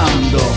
Ahora,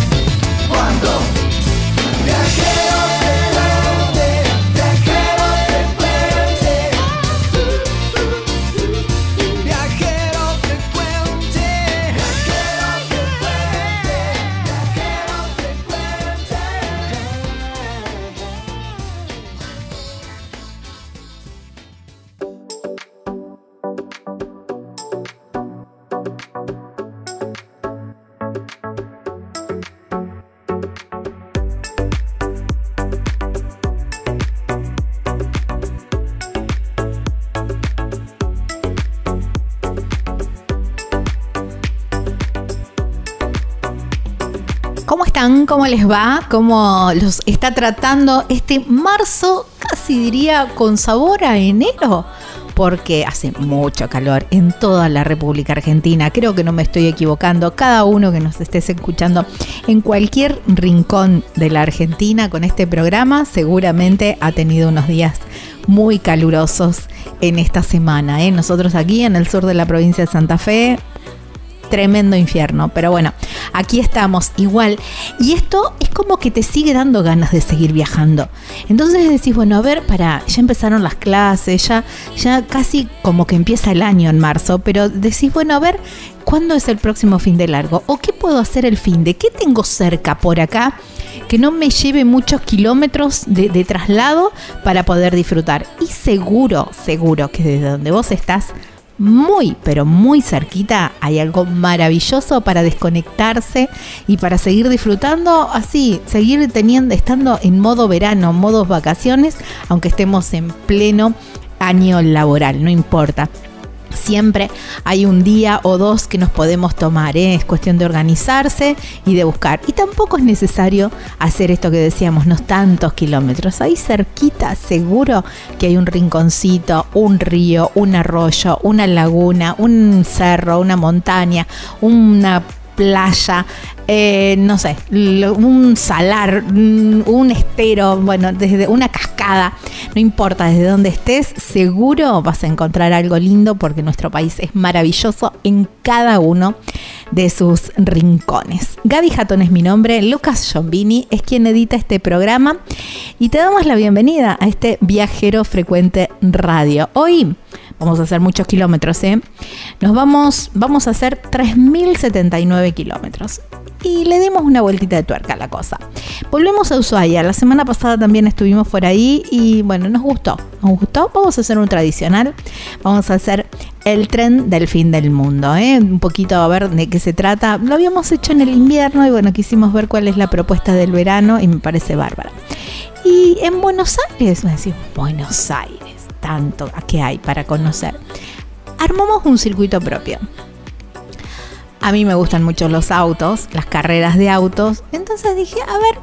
¿Cómo les va? ¿Cómo los está tratando este marzo, casi diría con sabor a enero? Porque hace mucho calor en toda la República Argentina. Creo que no me estoy equivocando. Cada uno que nos estés escuchando en cualquier rincón de la Argentina con este programa seguramente ha tenido unos días muy calurosos en esta semana. ¿eh? Nosotros aquí en el sur de la provincia de Santa Fe tremendo infierno. Pero bueno, aquí estamos igual. Y esto es como que te sigue dando ganas de seguir viajando. Entonces decís, bueno, a ver, para, ya empezaron las clases, ya, ya casi como que empieza el año en marzo, pero decís, bueno, a ver, ¿cuándo es el próximo fin de largo? ¿O qué puedo hacer el fin de? ¿Qué tengo cerca por acá? que no me lleve muchos kilómetros de, de traslado para poder disfrutar. Y seguro, seguro que desde donde vos estás, muy, pero muy cerquita, hay algo maravilloso para desconectarse y para seguir disfrutando así, seguir teniendo, estando en modo verano, modo vacaciones, aunque estemos en pleno año laboral, no importa. Siempre hay un día o dos que nos podemos tomar, ¿eh? es cuestión de organizarse y de buscar. Y tampoco es necesario hacer esto que decíamos, no tantos kilómetros. Ahí cerquita seguro que hay un rinconcito, un río, un arroyo, una laguna, un cerro, una montaña, una playa, eh, no sé, un salar, un estero, bueno, desde una cascada, no importa desde dónde estés, seguro vas a encontrar algo lindo porque nuestro país es maravilloso en cada uno de sus rincones. Gaby Jatón es mi nombre, Lucas Giombini es quien edita este programa y te damos la bienvenida a este viajero frecuente radio. Hoy vamos a hacer muchos kilómetros, ¿eh? Nos vamos, vamos a hacer 3.079 kilómetros. Y le dimos una vueltita de tuerca a la cosa. Volvemos a Ushuaia. La semana pasada también estuvimos por ahí y bueno, nos gustó. Nos gustó. Vamos a hacer un tradicional. Vamos a hacer el tren del fin del mundo. ¿eh? Un poquito a ver de qué se trata. Lo habíamos hecho en el invierno y bueno, quisimos ver cuál es la propuesta del verano y me parece bárbara. Y en Buenos Aires, me decimos, Buenos Aires, tanto que hay para conocer. Armamos un circuito propio. A mí me gustan mucho los autos, las carreras de autos. Entonces dije, a ver,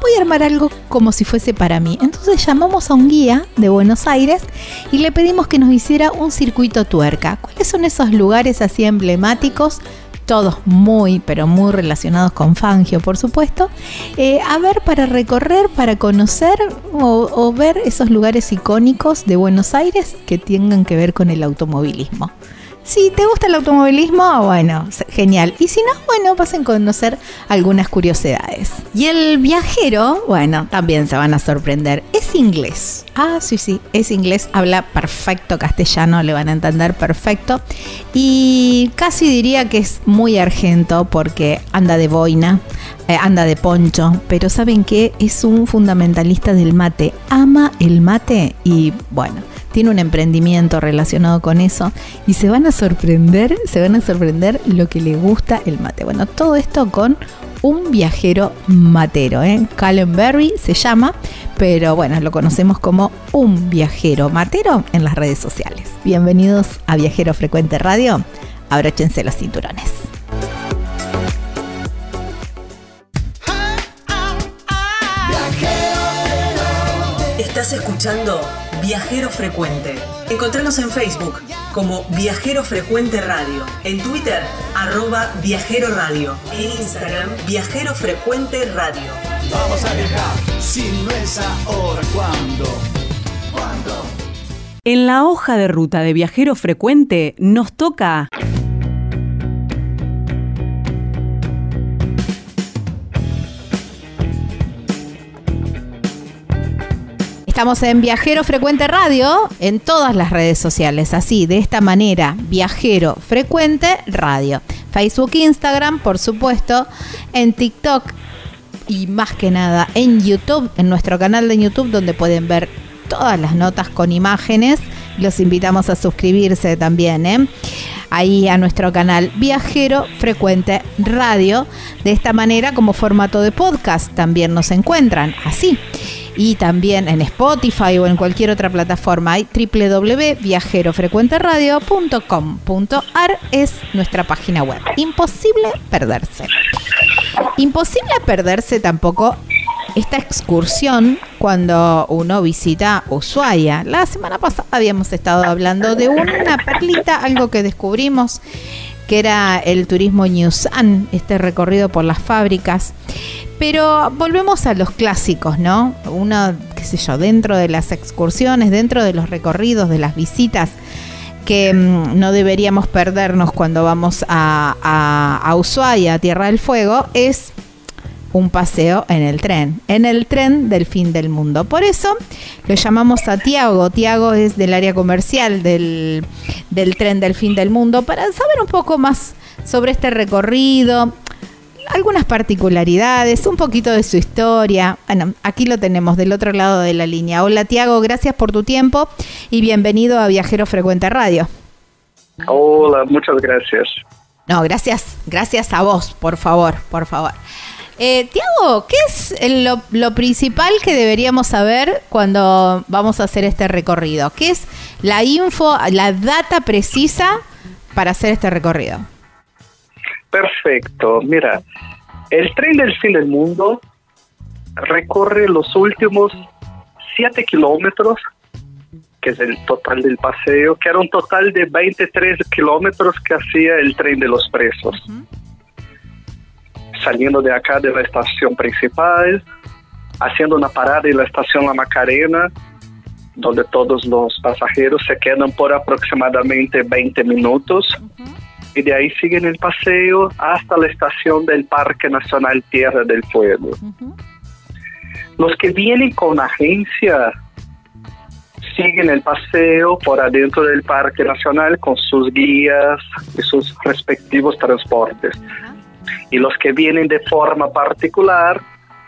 voy a armar algo como si fuese para mí. Entonces llamamos a un guía de Buenos Aires y le pedimos que nos hiciera un circuito tuerca. ¿Cuáles son esos lugares así emblemáticos? Todos muy, pero muy relacionados con Fangio, por supuesto. Eh, a ver, para recorrer, para conocer o, o ver esos lugares icónicos de Buenos Aires que tengan que ver con el automovilismo. Si te gusta el automovilismo, bueno, genial. Y si no, bueno, pasen a conocer algunas curiosidades. Y el viajero, bueno, también se van a sorprender. Es inglés. Ah, sí, sí, es inglés. Habla perfecto castellano, le van a entender perfecto. Y casi diría que es muy argento porque anda de boina, eh, anda de poncho. Pero ¿saben qué? Es un fundamentalista del mate. Ama el mate y bueno tiene un emprendimiento relacionado con eso y se van a sorprender, se van a sorprender lo que le gusta el mate. Bueno, todo esto con un viajero matero, ¿eh? Callum Berry se llama, pero bueno, lo conocemos como un viajero matero en las redes sociales. Bienvenidos a Viajero Frecuente Radio, abróchense los cinturones. Estás escuchando Viajero Frecuente. Encontranos en Facebook como Viajero Frecuente Radio, en Twitter arroba Viajero Radio, en Instagram Viajero Frecuente Radio. Vamos a viajar, si no es ahora, ¿cuándo? ¿Cuándo? En la hoja de ruta de Viajero Frecuente nos toca... Estamos en Viajero Frecuente Radio en todas las redes sociales, así, de esta manera, Viajero Frecuente Radio. Facebook, Instagram, por supuesto, en TikTok y más que nada en YouTube, en nuestro canal de YouTube donde pueden ver todas las notas con imágenes. Los invitamos a suscribirse también, ¿eh? ahí a nuestro canal Viajero Frecuente Radio. De esta manera, como formato de podcast, también nos encuentran así y también en Spotify o en cualquier otra plataforma. Hay www.viajerofrecuenteradio.com.ar es nuestra página web. Imposible perderse. Imposible perderse tampoco esta excursión cuando uno visita Ushuaia. La semana pasada habíamos estado hablando de una perlita, algo que descubrimos que era el turismo Newsan, este recorrido por las fábricas. Pero volvemos a los clásicos, ¿no? Uno, qué sé yo, dentro de las excursiones, dentro de los recorridos, de las visitas que mm, no deberíamos perdernos cuando vamos a, a, Ushuaia, a Tierra del Fuego, es un paseo en el tren, en el tren del fin del mundo. Por eso lo llamamos a Tiago. Tiago es del área comercial del, del tren del fin del mundo para saber un poco más sobre este recorrido, algunas particularidades, un poquito de su historia. Bueno, aquí lo tenemos del otro lado de la línea. Hola Tiago, gracias por tu tiempo y bienvenido a Viajero Frecuente Radio. Hola, muchas gracias. No, gracias, gracias a vos, por favor, por favor. Eh, Tiago, ¿qué es lo, lo, principal que deberíamos saber cuando vamos a hacer este recorrido? ¿Qué es la info, la data precisa para hacer este recorrido? Perfecto. Mira, el tren del fin del mundo recorre los últimos 7 kilómetros, que es el total del paseo, que era un total de 23 kilómetros que hacía el tren de los presos. Uh -huh saliendo de acá de la estación principal, haciendo una parada en la estación La Macarena, donde todos los pasajeros se quedan por aproximadamente 20 minutos. Uh -huh. Y de ahí siguen el paseo hasta la estación del Parque Nacional Tierra del Fuego. Uh -huh. Los que vienen con agencia siguen el paseo por adentro del Parque Nacional con sus guías y sus respectivos transportes. Uh -huh y los que vienen de forma particular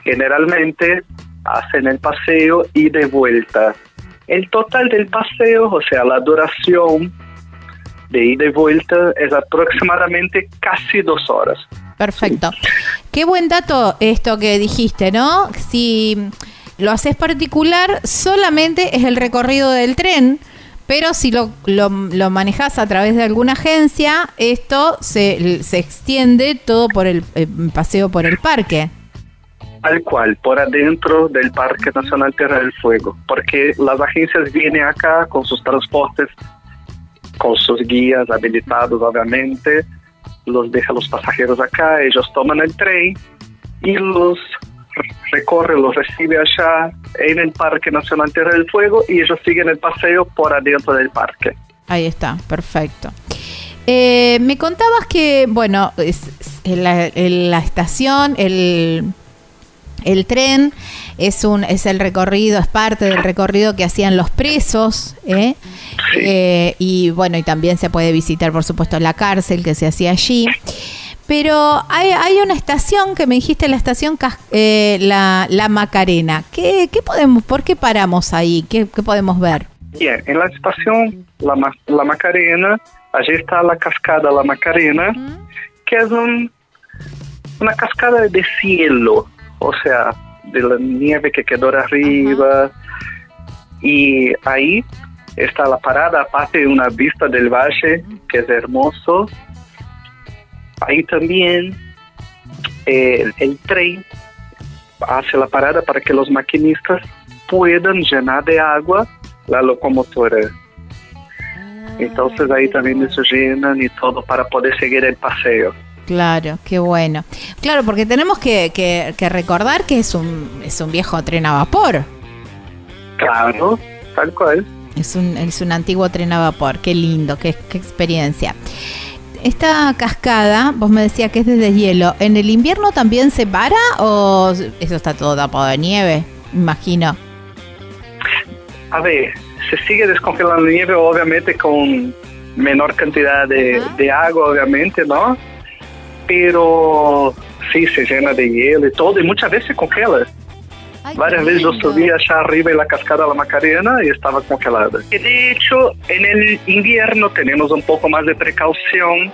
generalmente hacen el paseo y de vuelta. El total del paseo, o sea, la duración, de ida y vuelta es aproximadamente casi dos horas. Perfecto. Qué buen dato esto que dijiste, ¿no? Si lo haces particular, solamente es el recorrido del tren, pero si lo, lo, lo manejas a través de alguna agencia, esto se, se extiende todo por el eh, paseo por el parque. Tal cual, por adentro del Parque Nacional Tierra del Fuego, porque las agencias vienen acá con sus transportes, con sus guías habilitados, obviamente, los dejan los pasajeros acá, ellos toman el tren y los recorre, los recibe allá en el Parque Nacional Tierra del Fuego y ellos siguen el paseo por adentro del parque. Ahí está, perfecto. Eh, me contabas que, bueno, es, la, la, estación, el, el tren es un es el recorrido, es parte del recorrido que hacían los presos, ¿eh? Sí. Eh, y bueno, y también se puede visitar, por supuesto, la cárcel que se hacía allí. Pero hay, hay una estación que me dijiste, la estación eh, la, la, Macarena. ¿Qué, ¿Qué, podemos, por qué paramos ahí? ¿Qué, qué podemos ver? Bien, en la estación La, la Macarena, allí está la cascada La Macarena, uh -huh. que es un, una cascada de cielo, o sea, de la nieve que quedó arriba. Uh -huh. Y ahí está la parada, aparte de una vista del valle, que es hermoso. Ahí también eh, el tren hace la parada para que los maquinistas puedan llenar de agua la locomotora. Entonces ahí también se llenan y todo para poder seguir el paseo. Claro, qué bueno. Claro, porque tenemos que, que, que, recordar que es un, es un viejo tren a vapor. Claro, tal cual. Es un, es un antiguo tren a vapor, qué lindo, qué, qué experiencia. Esta cascada, vos me decías que es desde hielo, ¿en el invierno también se para o eso está todo tapado de nieve? Imagino. A ver, se sigue descongelando nieve, obviamente con menor cantidad de, uh -huh. de agua, obviamente, ¿no? Pero sí, se llena de hielo y todo, y muchas veces se congela. Ay, Varias veces yo subí allá arriba en la cascada La Macarena y estaba congelada. Y de hecho, en el invierno tenemos un poco más de precaución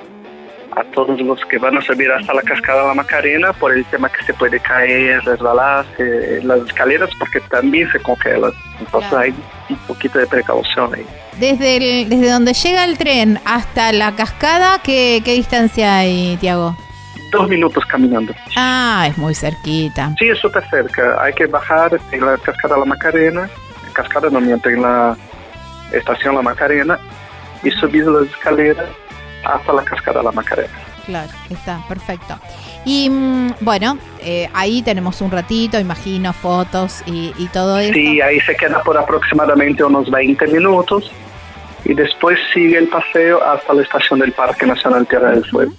a todos los que van a subir hasta la cascada La Macarena por el tema que se puede caer, resbalarse las escaleras porque también se congelan. Entonces claro. hay un poquito de precaución ahí. Desde, el, desde donde llega el tren hasta la cascada, ¿qué, qué distancia hay, Tiago? dos minutos caminando. Ah, es muy cerquita. Sí, es súper cerca. Hay que bajar en la cascada La Macarena, cascada no miento, en la estación La Macarena y subir las escaleras hasta la cascada La Macarena. Claro, está, perfecto. Y mm, bueno, eh, ahí tenemos un ratito, imagino, fotos y, y todo eso. Sí, ahí se queda por aproximadamente unos 20 minutos y después sigue el paseo hasta la estación del Parque Nacional Tierra del Fuego.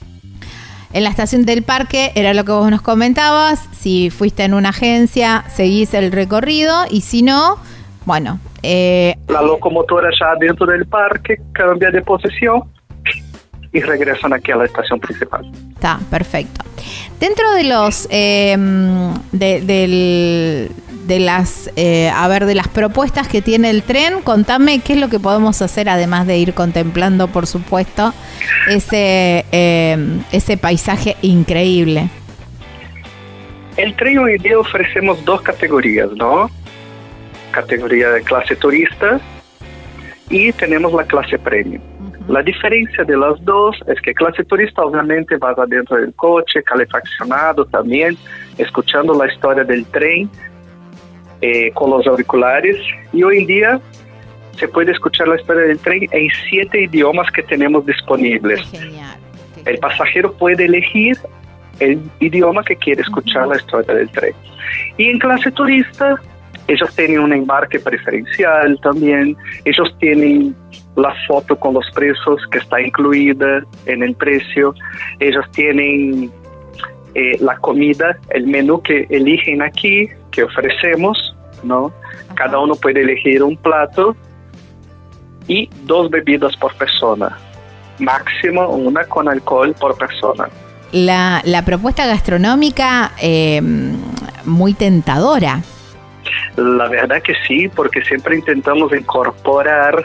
En la estación del parque era lo que vos nos comentabas. Si fuiste en una agencia, seguís el recorrido y si no, bueno. Eh, la locomotora ya dentro del parque cambia de posición y regresan aquí a la estación principal. Está, perfecto. Dentro de los eh, de, del, de las eh, a ver de las propuestas que tiene el tren, contame qué es lo que podemos hacer además de ir contemplando, por supuesto, ese eh, ese paisaje increíble. El tren hoy día ofrecemos dos categorías, ¿no? Categoría de clase turista y tenemos la clase premium. La diferencia de las dos es que clase turista obviamente vas adentro del coche, calefaccionado también, escuchando la historia del tren eh, con los auriculares y hoy en día se puede escuchar la historia del tren en siete idiomas que tenemos disponibles. Genial, el pasajero puede elegir el idioma que quiere escuchar uh -huh. la historia del tren. Y en clase turista ellos tienen un embarque preferencial también, ellos tienen la foto con los presos que está incluida en el precio, ellos tienen eh, la comida, el menú que eligen aquí, que ofrecemos, ¿no? Cada uno puede elegir un plato y dos bebidas por persona, máximo una con alcohol por persona. La, la propuesta gastronómica eh, muy tentadora. La verdad que sí, porque siempre intentamos incorporar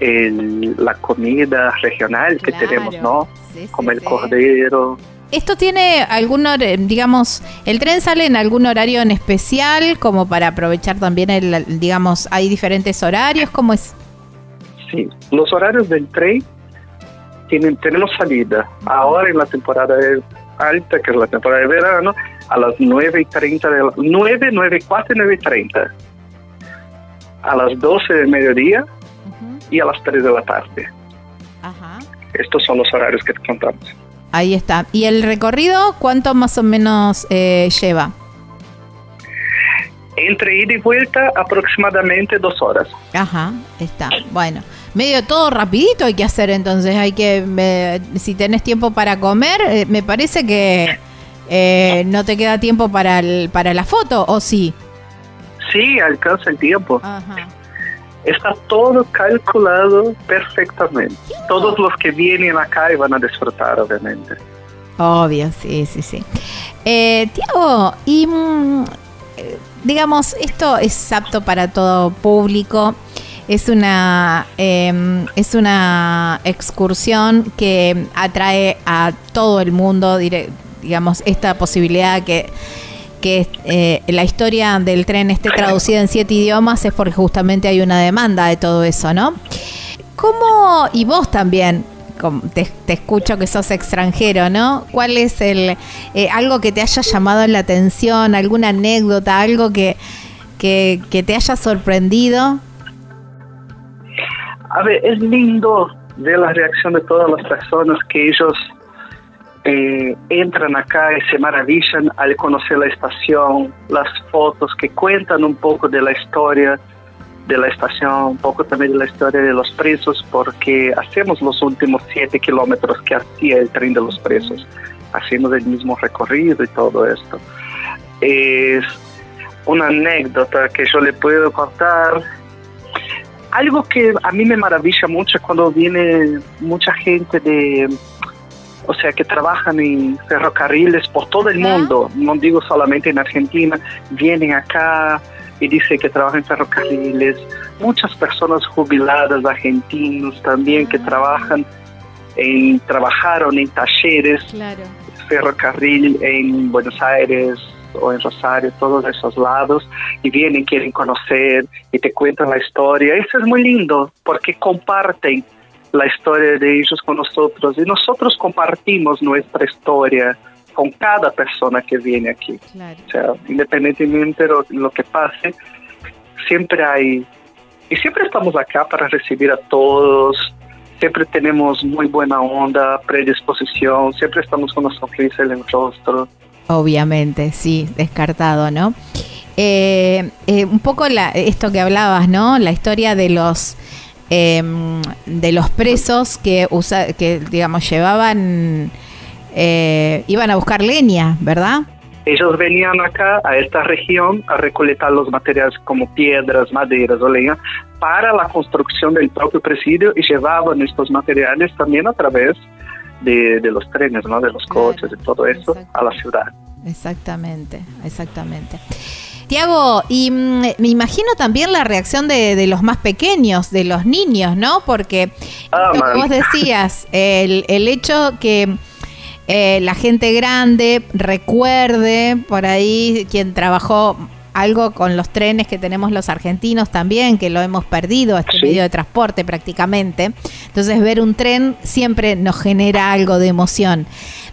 el- la comida regional que Claro. tenemos, ¿no? Sí, sí, Como el sí. cordero. ¿Esto tiene algún, hor- digamos, el tren sale en algún horario en especial como para aprovechar también el, digamos, hay diferentes horarios? ¿Cómo es? Sí, los horarios del tren tienen, tenemos salida. Ahora en la temporada alta, que es la temporada de verano, a las 9 y 30 de la 9, 9 y 4 y 9 y 30. A las 12 del mediodía Ujú. Y a las 3 de la tarde. Ajá. Estos son los horarios que te contamos. Ahí está. ¿Y el recorrido cuánto más o menos eh, lleva? Entre ida y vuelta, aproximadamente dos horas. Ajá, está. Bueno, medio todo rapidito hay que hacer entonces. Hay que, eh, si tenés tiempo para comer, eh, me parece que no te queda tiempo para, el- para la foto, ¿o sí? Sí, alcanza el tiempo. Ajá. Está todo calculado perfectamente. Todos los que vienen acá y van a disfrutar, obviamente. Obvio, sí, sí, sí. Eh, Tiago, y mm, eh, digamos, esto es apto para todo público. Es una, eh, es una excursión que atrae a todo el mundo, digamos, esta posibilidad que, que eh, la historia del tren esté traducida en siete idiomas es porque justamente hay una demanda de todo eso, ¿no? ¿Cómo, y vos también, te, te escucho que sos extranjero, ¿no? ¿Cuál es el, eh, algo que te haya llamado la atención, alguna anécdota, algo que, que, que te haya sorprendido? A ver, es lindo ver la reacción de todas las personas que ellos eh, entran acá y se maravillan al conocer la estación, las fotos que cuentan un poco de la historia de la estación, un poco también de la historia de los presos, porque hacemos los últimos siete kilómetros que hacía el tren de los presos, hacemos el mismo recorrido y todo esto. Es una anécdota que yo le puedo contar algo que a mí me maravilla mucho cuando viene mucha gente de, o sea, que trabajan en ferrocarriles por todo el mundo, no digo solamente en Argentina, vienen acá y dicen que trabajan en ferrocarriles, muchas personas jubiladas argentinos también que trabajan en, trabajaron en talleres Claro. ferrocarril en Buenos Aires o en Rosario, todos esos lados, y vienen, quieren conocer y te cuentan la historia. Eso es muy lindo porque comparten la historia de ellos con nosotros y nosotros compartimos nuestra historia con cada persona que viene aquí. Claro. O sea, independientemente de lo, que pase, siempre hay, y siempre estamos acá para recibir a todos, siempre tenemos muy buena onda, predisposición, siempre estamos con una sonrisa en el rostro. Obviamente, sí, descartado, ¿no? Eh, eh, un poco la, esto que hablabas, ¿no? La historia de los eh, de los presos que usa, que digamos llevaban, eh, iban a buscar leña, ¿verdad? Ellos venían acá a esta región a recolectar los materiales como piedras, maderas o leña para la construcción del propio presidio y llevaban estos materiales también a través de, de los trenes, ¿no? de los coches, de todo eso a la ciudad. Exactamente, exactamente. Tiago, y mm, me imagino también la reacción de, de los más pequeños, de los niños, ¿no? Porque Ah, que man. vos decías, el, el hecho que eh, la gente grande recuerde por ahí quien trabajó algo con los trenes que tenemos los argentinos también, que lo hemos perdido, este Sí. medio de transporte prácticamente. Entonces ver un tren siempre nos genera algo de emoción.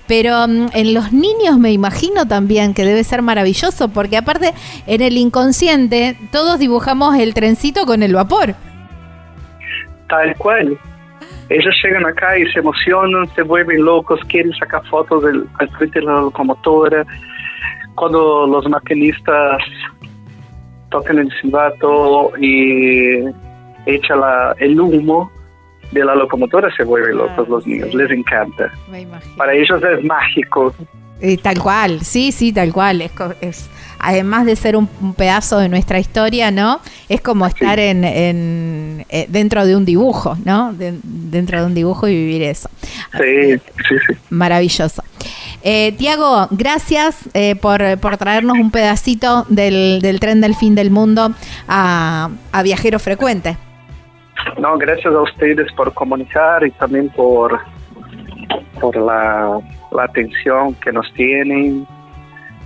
Pero mm, en los niños me imagino también que debe ser maravilloso, porque aparte en el inconsciente todos dibujamos el trencito con el vapor. Tal cual. Ellos llegan acá y se emocionan, se vuelven locos, quieren sacar fotos del, al frente de la locomotora. Cuando los maquinistas tocan el silbato y echa la, el humo de la locomotora, se vuelven locos Claro, los niños, sí. les encanta. Me imagino. Para ellos es mágico. Tal cual, sí, sí, tal cual. Es, co- es- además de ser un, un pedazo de nuestra historia, ¿no? Es como estar en, en, eh, dentro de un dibujo, ¿no? De- dentro de un dibujo y vivir eso. Sí, sí, sí. Maravilloso. Eh, Tiago, gracias eh, por, por traernos un pedacito del, del tren del fin del mundo a, a Viajero Frecuente. No, gracias a ustedes por comunicar y también por, por la, la atención que nos tienen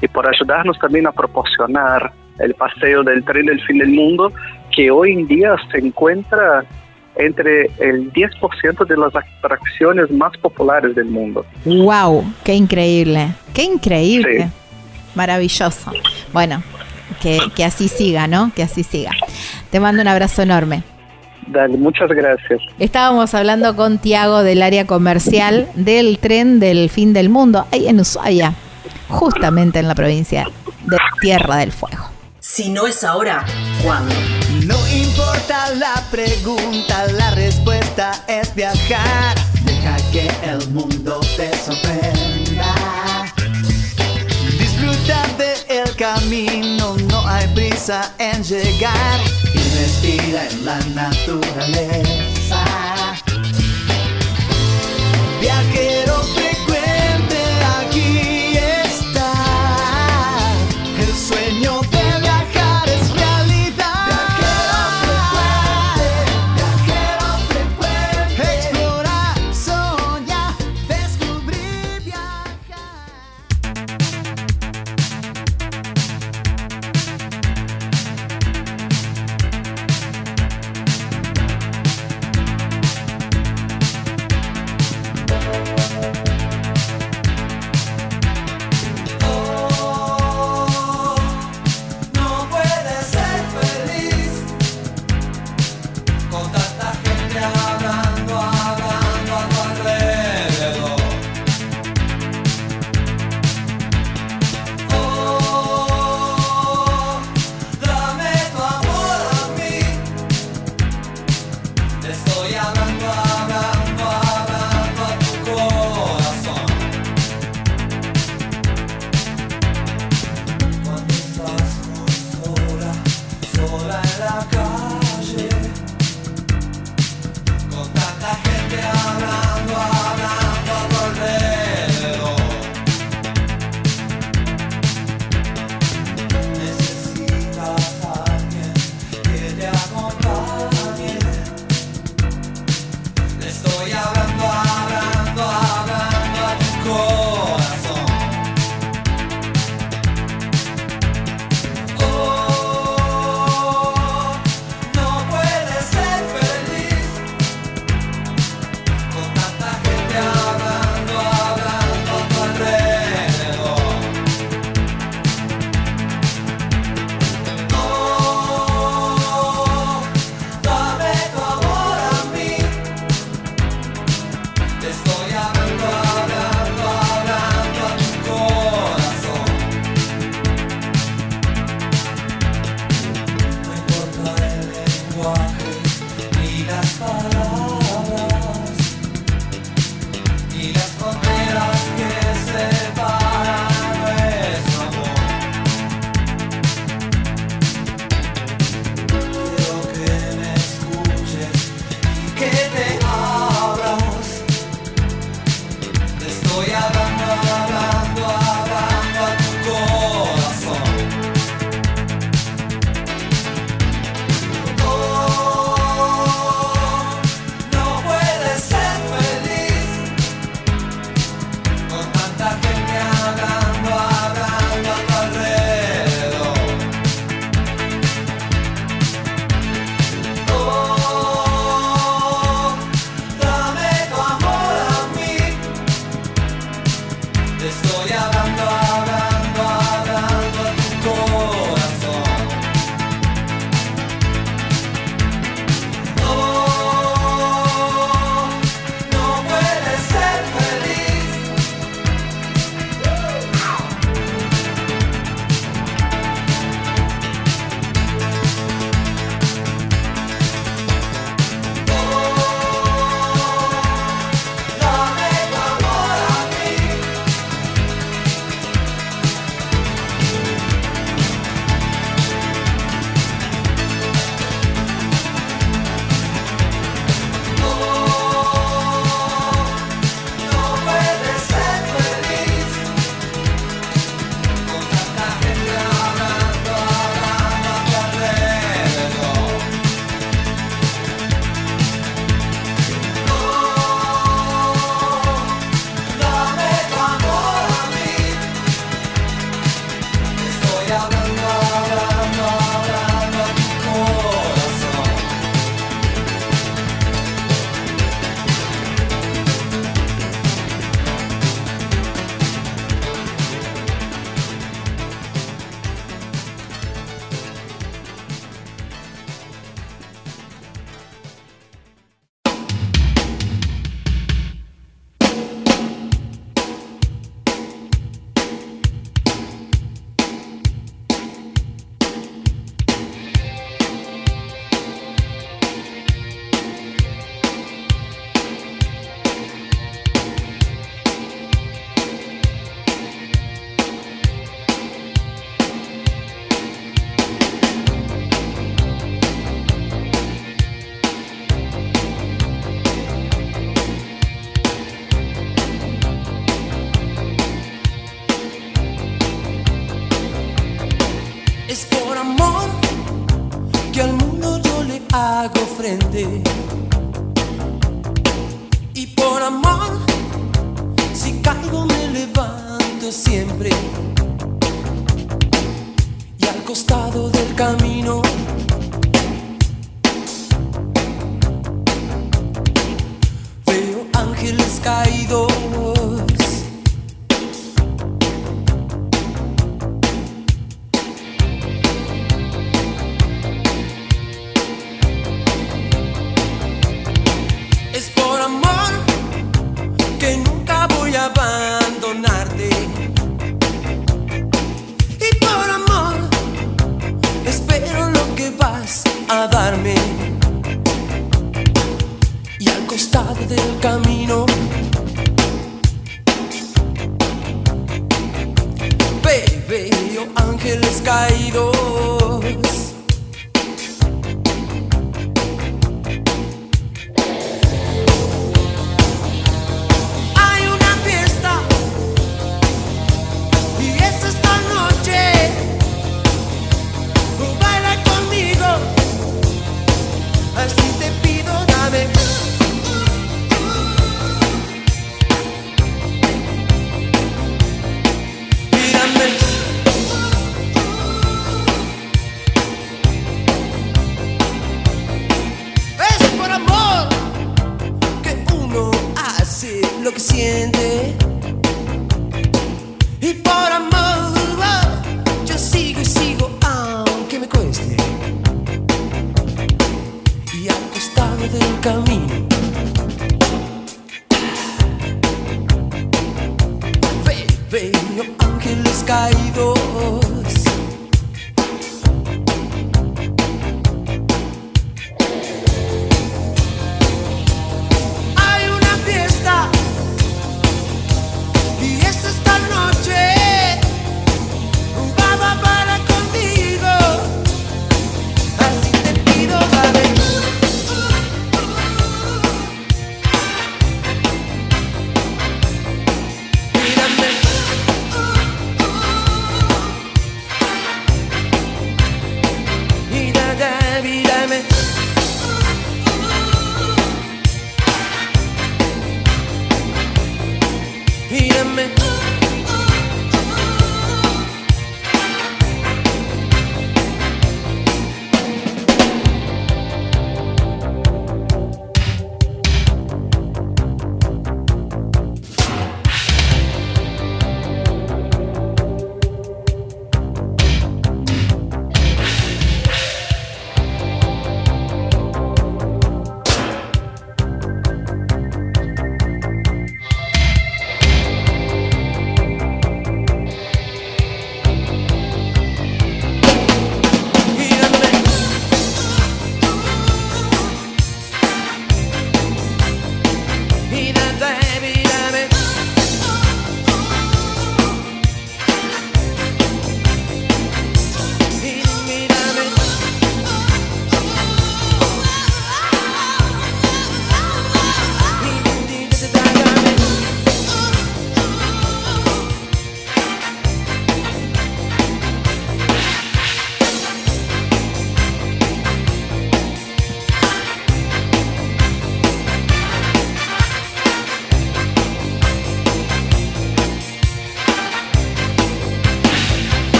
y por ayudarnos también a proporcionar el paseo del tren del fin del mundo, que hoy en día se encuentra entre el 10% de las atracciones más populares del mundo. ¡Wow! ¡Qué increíble! ¡Qué increíble! Sí. Maravilloso. Bueno, que, que así siga, ¿no? Que así siga. Te mando un abrazo enorme. Dale, muchas gracias. Estábamos hablando con Tiago del área comercial del tren del fin del mundo, ahí en Ushuaia, justamente en la provincia de Tierra del Fuego. Si no es ahora, ¿cuándo? No importa la pregunta, la respuesta es viajar. Deja que el mundo te sorprenda. Disfruta del camino, no hay prisa en llegar. Y respira en la naturaleza. Viajero que siente.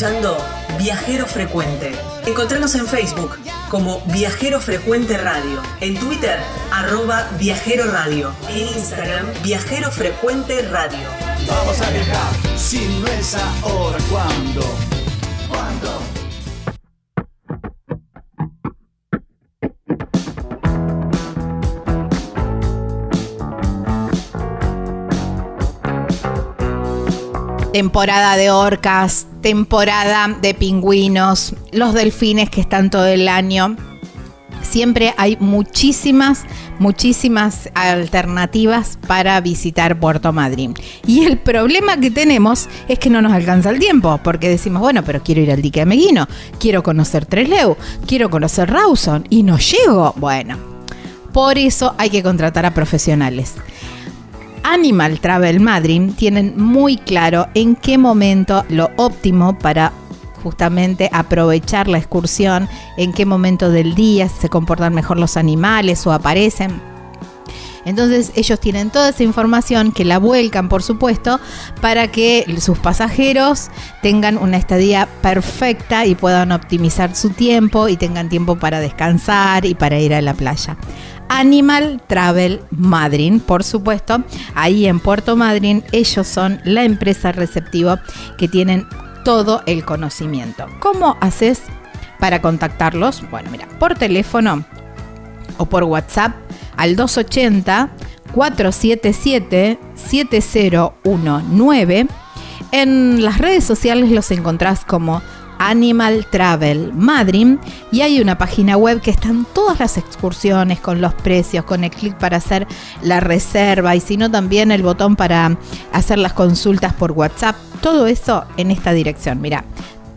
escuchando Viajero Frecuente. Encontrarnos en Facebook como Viajero Frecuente Radio, en Twitter arroba Viajero Radio, en Instagram Viajero Frecuente Radio. Vamos a viajar, si no es ahora, ¿Cuándo? Temporada de orcas, temporada de pingüinos, los delfines que están todo el año. Siempre hay muchísimas, muchísimas alternativas para visitar Puerto Madryn. Y el problema que tenemos es que no nos alcanza el tiempo, porque decimos, bueno, pero quiero ir al dique de Meguino, quiero conocer Tresleu, quiero conocer Rawson, y no llego. Bueno, por eso hay que contratar a profesionales. Animal Travel Madrid tienen muy claro en qué momento lo óptimo para justamente aprovechar la excursión, en qué momento del día se comportan mejor los animales o aparecen. Entonces ellos tienen toda esa información que la vuelcan, por supuesto, para que sus pasajeros tengan una estadía perfecta y puedan optimizar su tiempo y tengan tiempo para descansar y para ir a la playa. Animal Travel Madrid, por supuesto, ahí en Puerto Madryn, ellos son la empresa receptiva que tienen todo el conocimiento. ¿Cómo haces para contactarlos? Bueno, mira, por teléfono o por WhatsApp al 280 477 7019. En las redes sociales los encontrás como Animal Travel Madrid y hay una página web que están todas las excursiones con los precios, con el clic para hacer la reserva y si no también el botón para hacer las consultas por WhatsApp. Todo eso en esta dirección. Mira,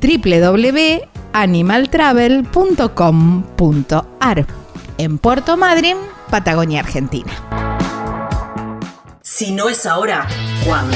www.animaltravel.com.ar en Puerto Madryn, Patagonia, Argentina. Si no es ahora, ¿cuándo?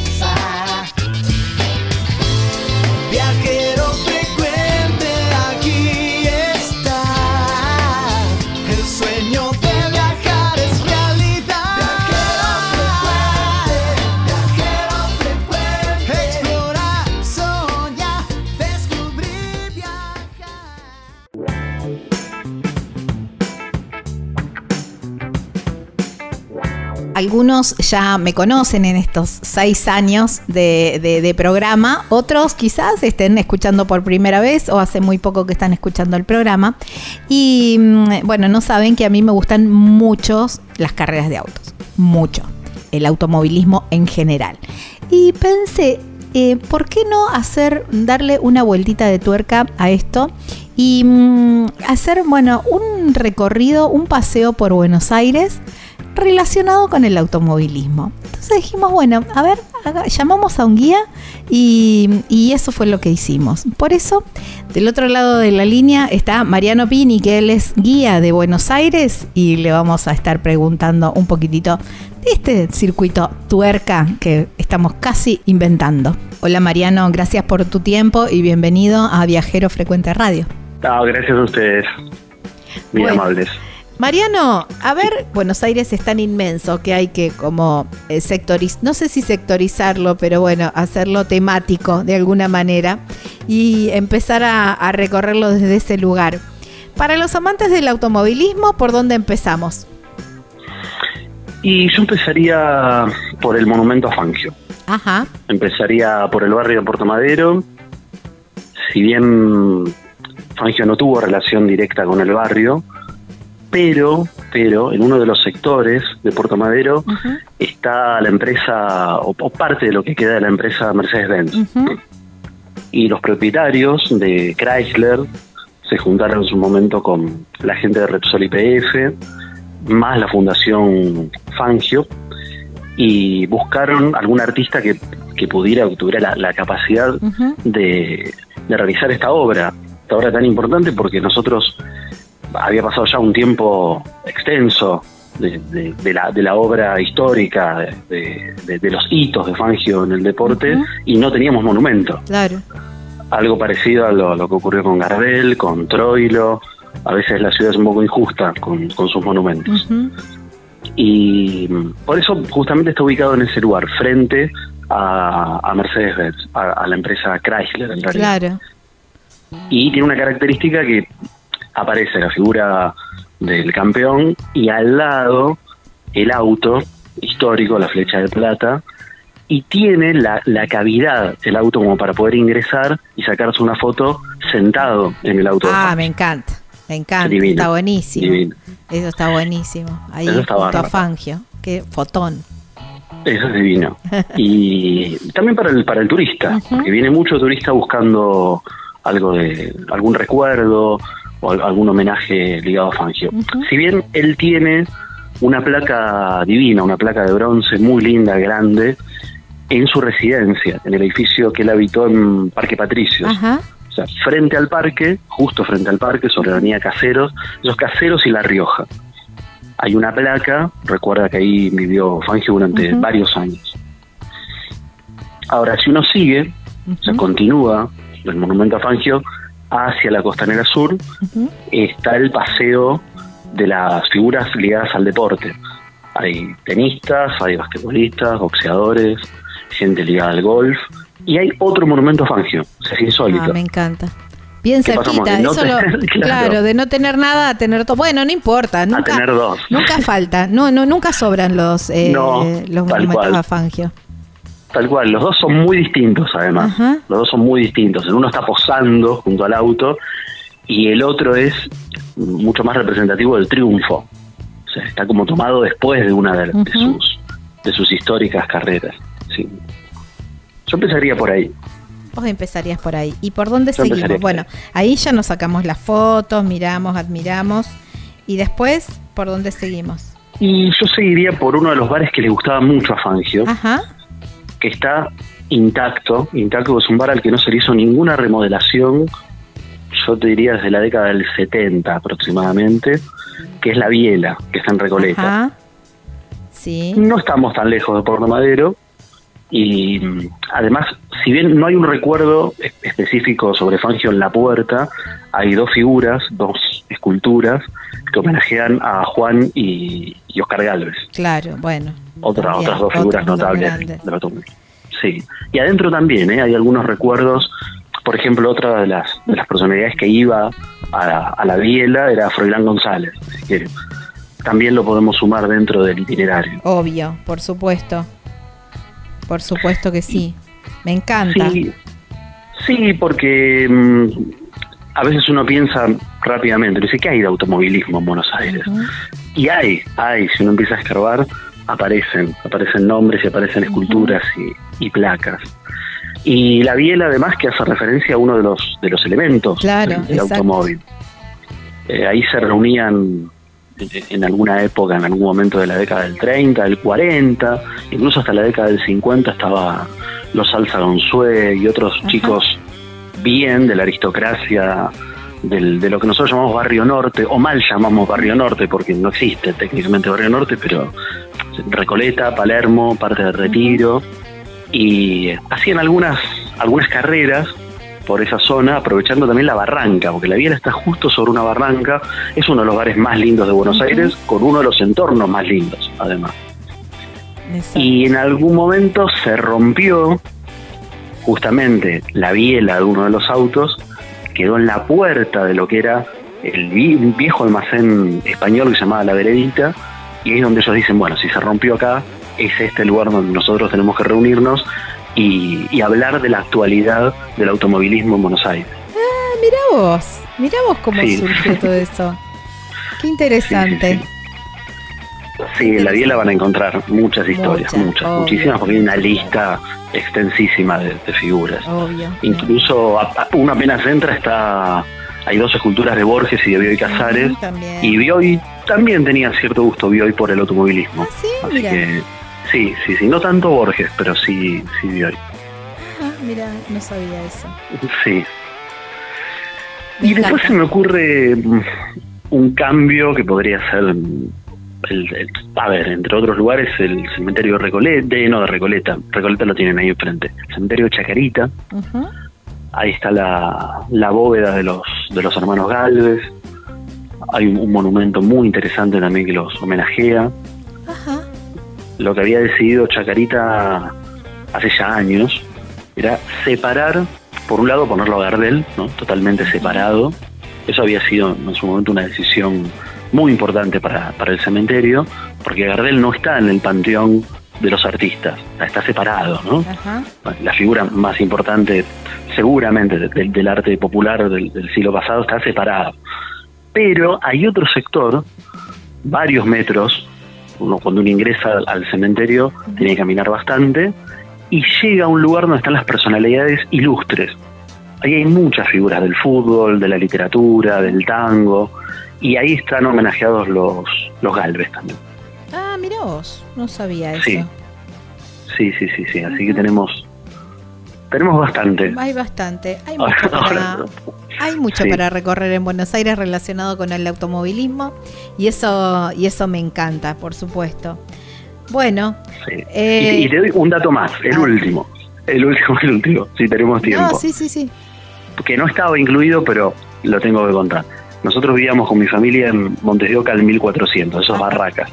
Algunos ya me conocen en estos seis años de, programa, otros quizás estén escuchando por primera vez o hace muy poco que están escuchando el programa. Y mm, bueno, no saben que a mí me gustan mucho las carreras de autos, mucho, el automovilismo en general. Y pensé, eh, ¿por qué no hacer, darle una vueltita de tuerca a esto? Y mm, hacer, bueno, un recorrido, un paseo por Buenos Aires relacionado con el automovilismo. Entonces dijimos, bueno, a ver, llamamos a un guía y, y eso fue lo que hicimos. Por eso, del otro lado de la línea está Mariano Pini, que él es guía de Buenos Aires y le vamos a estar preguntando un poquitito de este circuito tuerca que estamos casi inventando. Hola Mariano, gracias por tu tiempo y bienvenido a Viajero Frecuente Radio. Ah, gracias a ustedes. Muy Bueno. amables. Mariano, a ver, Buenos Aires es tan inmenso que hay que como eh, sectorizar, no sé si sectorizarlo, pero bueno, hacerlo temático de alguna manera y empezar a, a recorrerlo desde ese lugar. Para los amantes del automovilismo, ¿por dónde empezamos? Y yo empezaría por el monumento a Fangio. Ajá, Empezaría por el barrio de Puerto Madero. Si bien Fangio no tuvo relación directa con el barrio, pero, pero en uno de los sectores de Puerto Madero está la empresa, o, o parte de lo que queda de la empresa Mercedes-Benz. Y los propietarios de Chrysler se juntaron en su momento con la gente de Repsol IPF, más la fundación Fangio, y buscaron algún artista que, que pudiera, que tuviera la, la capacidad de, de realizar esta obra, esta obra tan importante porque nosotros había pasado ya un tiempo extenso de, de- de la, de la obra histórica, de, los hitos de Fangio en el deporte y no teníamos monumento. claro. Algo parecido a lo, lo que ocurrió con Gardel, con Troilo. A veces la ciudad es un poco injusta con, con sus monumentos. Y por eso justamente está ubicado en ese lugar, frente a, a Mercedes-Benz, a, a la empresa Chrysler en realidad. Claro. Y tiene una característica que aparece la figura del campeón y al lado el auto histórico, la flecha de plata, y tiene la, la cavidad el auto como para poder ingresar y sacarse una foto sentado en el auto. Ah, me encanta. Me encanta. Divino, está buenísimo. divino. Eso está buenísimo. Ahí Eso está junto a. Fangio. Qué fotón. Eso es divino. Y también para el, para el turista, porque viene mucho turista buscando algo de algún recuerdo o al- algún homenaje ligado a Fangio. Si bien él tiene una placa divina, una placa de bronce muy linda, grande, en su residencia, en el edificio que él habitó en Parque Patricios. O sea, frente al parque, justo frente al parque, sobre la avenida Caseros, los Caseros y La Rioja. Hay una placa, recuerda que ahí vivió Fangio durante varios años. Ahora, si uno sigue, o sea, continúa del monumento a Fangio hacia la costanera sur, está el paseo de las figuras ligadas al deporte. Hay tenistas, hay basquetbolistas, boxeadores, gente ligada al golf, y hay otro monumento a Fangio, o sea, es insólito. Ah, me encanta. Bien cerquita, no eso lo- claro. claro. de no tener nada a tener todo. Bueno, no importa, nunca, tener dos. nunca falta, no, no, nunca sobran los, eh, No, los tal monumentos cual. a Fangio. Tal cual, los dos son muy distintos además. Los dos son muy distintos. El uno está posando junto al auto y el otro es mucho más representativo del triunfo. O sea, está como tomado después de una de, sus de sus históricas carreras. Sí. Yo empezaría por ahí. Vos empezarías por ahí. ¿Y por dónde Yo seguimos? Bueno, ahí ya nos sacamos las fotos, miramos, admiramos. Y después, ¿por dónde seguimos? Y yo seguiría por uno de los bares que le gustaba mucho a Fangio, Ajá. Que está intacto. Intacto es un bar al que no se le hizo ninguna remodelación, yo te diría desde la década del 70 aproximadamente, que es La Biela, que está en Recoleta. Ajá. Sí. No estamos tan lejos de Puerto Madero y además, si bien no hay un recuerdo es- específico sobre Fangio en la puerta, hay dos figuras, dos esculturas que homenajean a Juan y, y Oscar Galvez, Claro, bueno. otra, También, otras dos figuras notables de la tumba. Sí, y adentro también ¿eh? hay algunos recuerdos, por ejemplo, otra de las, de las personalidades que iba a la, a la biela era Froilán González, así que también lo podemos sumar dentro del itinerario. Obvio, por supuesto. Por supuesto que sí. Me encanta. Sí, sí porque mm, a veces uno piensa rápidamente, dice, ¿qué hay de automovilismo en Buenos Aires? Y hay, hay, si uno empieza a escarbar, aparecen, aparecen nombres y aparecen esculturas y, y placas. Y la biela además que hace referencia a uno de los, de los elementos Claro, del, automóvil. Eh, ahí se reunían en- en alguna época, en algún momento de la década del 30, del 40, incluso hasta la década del 50 estaba los Salsa Gonzue y otros chicos bien de la aristocracia del- de lo que nosotros llamamos Barrio Norte, o mal llamamos Barrio Norte, porque no existe técnicamente Barrio Norte, pero Recoleta, Palermo, parte de Retiro, y hacían algunas, algunas carreras por esa zona, aprovechando también la barranca, porque la Biela está justo sobre una barranca, es uno de los bares más lindos de Buenos Aires, con uno de los entornos más lindos, además. Exacto. Y en algún momento se rompió justamente la biela de uno de los autos, quedó en la puerta de lo que era el viejo almacén español que se llamaba La Veredita, y ahí es donde ellos dicen, bueno, si se rompió acá, es este el lugar donde nosotros tenemos que reunirnos y, y hablar de la actualidad del automovilismo en Buenos Aires. Ah, mirá vos. Mirá vos cómo Sí. surgió todo eso. Qué interesante. Sí, sí, Sí, en la biela van a encontrar muchas historias, Muchas, muchísimas, porque hay una lista extensísima de, de figuras. Obvio. Incluso a- a- uno apenas entra está hay dos esculturas de Borges y de Bioy Casares también. y Bioy también tenía cierto gusto Bioy por el automovilismo. Ah, sí, Así que sí, sí, sí, no tanto Borges, pero sí, sí Bioy. Ah, mira, no sabía eso. Sí. Me y después se me ocurre mm, un cambio que podría ser mm, el, el- a ver, entre otros lugares, el cementerio de Recoleta, no de Recoleta, Recoleta lo tienen ahí enfrente, el cementerio de Chacarita, ahí está la, la bóveda de los, de los hermanos Galvez, hay un, un monumento muy interesante también que los homenajea, Ajá. lo que había decidido Chacarita hace ya años era separar, por un lado ponerlo a Gardel, ¿no? totalmente separado, eso había sido en su momento una decisión muy importante para, para el cementerio, porque Gardel no está en el panteón de los artistas, está separado, ¿no? Ajá. La figura más importante, seguramente, de- del arte popular del, del siglo pasado está separado. Pero hay otro sector, varios metros, uno cuando uno ingresa al, al cementerio tiene que caminar bastante, y llega a un lugar donde están las personalidades ilustres. Ahí hay muchas figuras del fútbol, de la literatura, del tango, y ahí están homenajeados los, los Galvez también. Ah, mira vos, no sabía eso. Sí. Sí, sí, sí, sí. Así que tenemos tenemos bastante. Hay bastante, hay mucho para, hay mucho Sí. para recorrer en Buenos Aires relacionado con el automovilismo y eso y eso me encanta, por supuesto. Bueno, sí. eh, y, y te doy un dato más, el ah. último. El último, el último, si tenemos tiempo. no, sí, sí, sí. Que no estaba incluido, pero lo tengo que contar. Nosotros vivíamos con mi familia en Montes de Oca al 1400, esos barracas.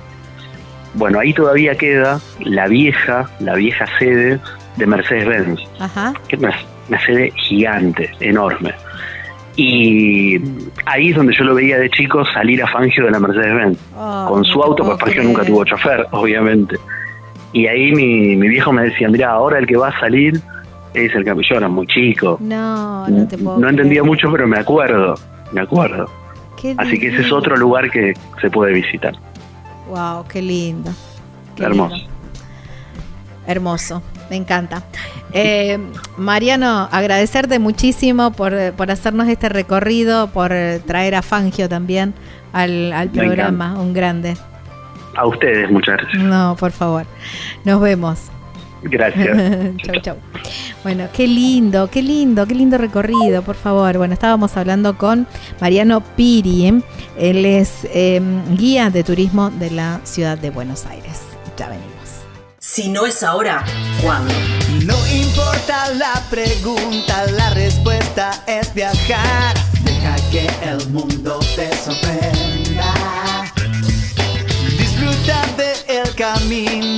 Bueno, ahí todavía queda la vieja, la vieja sede de Mercedes-Benz. Que es una, una sede gigante, enorme. Y ahí es donde yo lo veía de chico salir a Fangio de la Mercedes-Benz, Oh, con su auto, porque Fangio nunca tuvo chofer, obviamente. Y ahí mi, mi viejo me decía, mira, ahora el que va a salir es el yo era muy chico. No, no te puedo. No entendía creer. mucho, pero me acuerdo, me acuerdo. Qué Así que ese es otro lugar que se puede visitar. Wow, qué lindo. Qué Hermoso. lindo. Hermoso, me encanta. Eh, Mariano, agradecerte muchísimo por, por hacernos este recorrido, por traer a Fangio también al, al programa, un grande. A ustedes, muchas gracias. No, por favor. Nos vemos. Gracias. chau, chau. Bueno, qué lindo, qué lindo, qué lindo recorrido, por favor. Bueno, estábamos hablando con Mariano Piri. Él es eh, guía de turismo de la ciudad de Buenos Aires. Ya venimos. Si no es ahora, ¿cuándo? No importa la pregunta, la respuesta es viajar. Deja que el mundo te sorprenda. Disfruta del camino,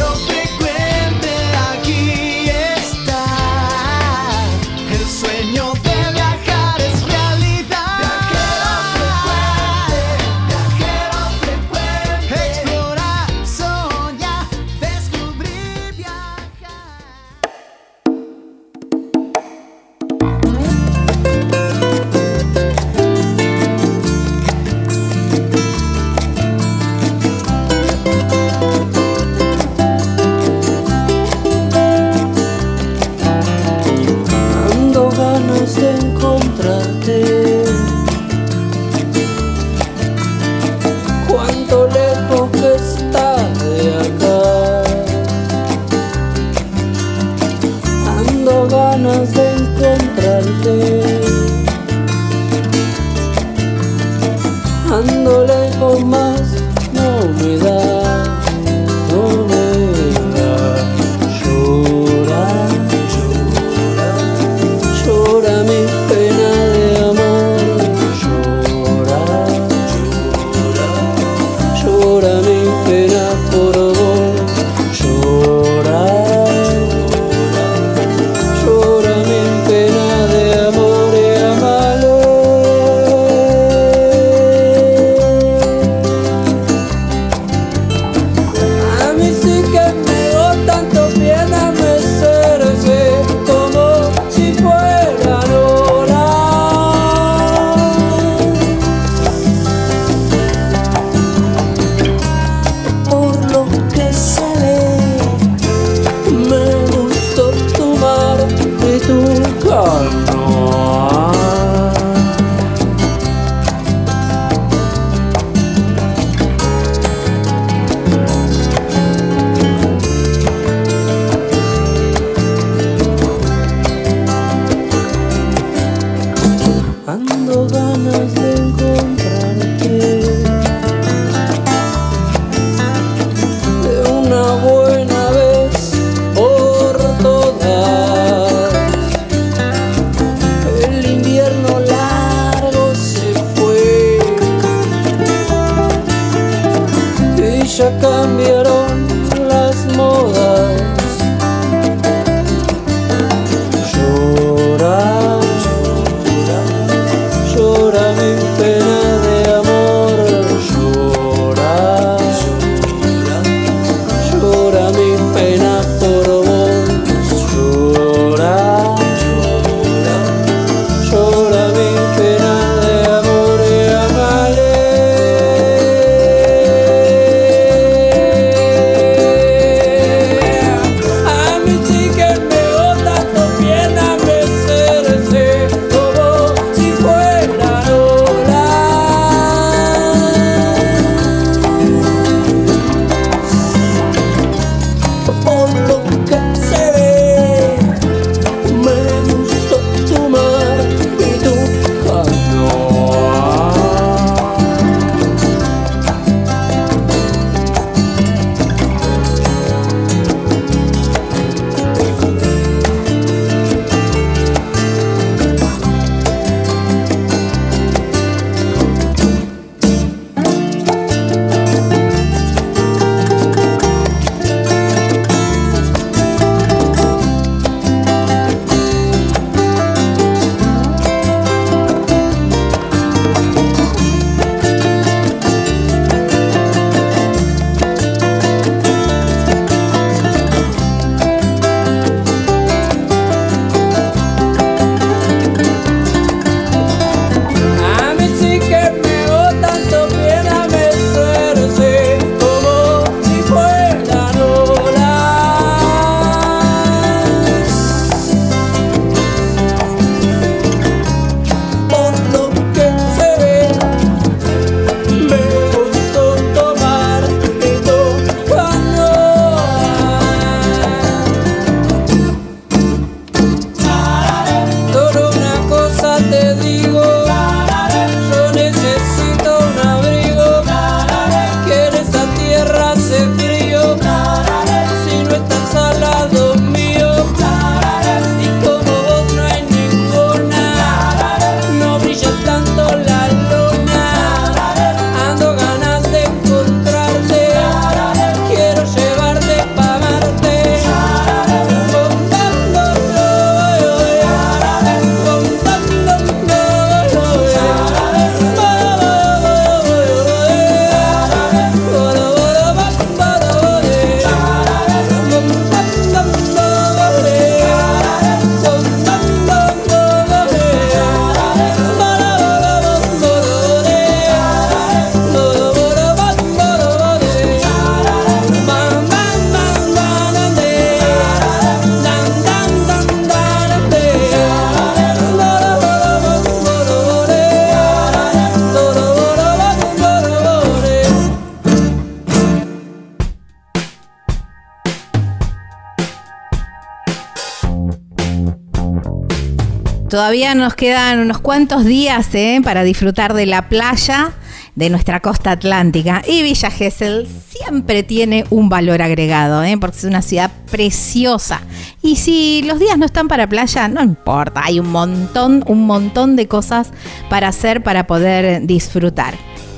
Todavía nos quedan unos cuantos días ¿eh? para disfrutar de la playa de nuestra costa atlántica. Y Villa Gesell siempre tiene un valor agregado, ¿eh? porque es una ciudad preciosa. Y si los días no están para playa, no importa, hay un montón, un montón de cosas para hacer para poder disfrutar.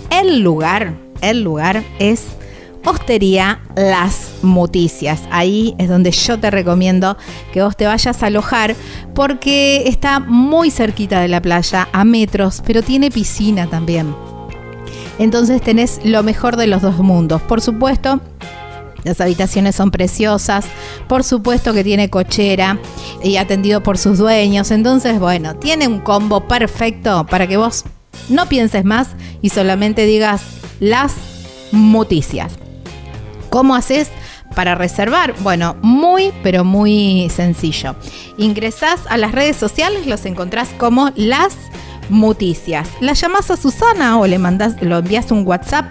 El lugar, el lugar es Hostería Las Muticias. Ahí es donde yo te recomiendo que vos te vayas a alojar porque está muy cerquita de la playa, a metros, pero tiene piscina también. Entonces tenés lo mejor de los dos mundos. Por supuesto, las habitaciones son preciosas, por supuesto que tiene cochera y atendido por sus dueños. Entonces, bueno, tiene un combo perfecto para que vos no pienses más y solamente digas las muticias. ¿Cómo haces para reservar? Bueno, muy, pero muy sencillo. Ingresás a las redes sociales, los encontrás como las muticias. La llamás a Susana o le mandás, lo envías un WhatsApp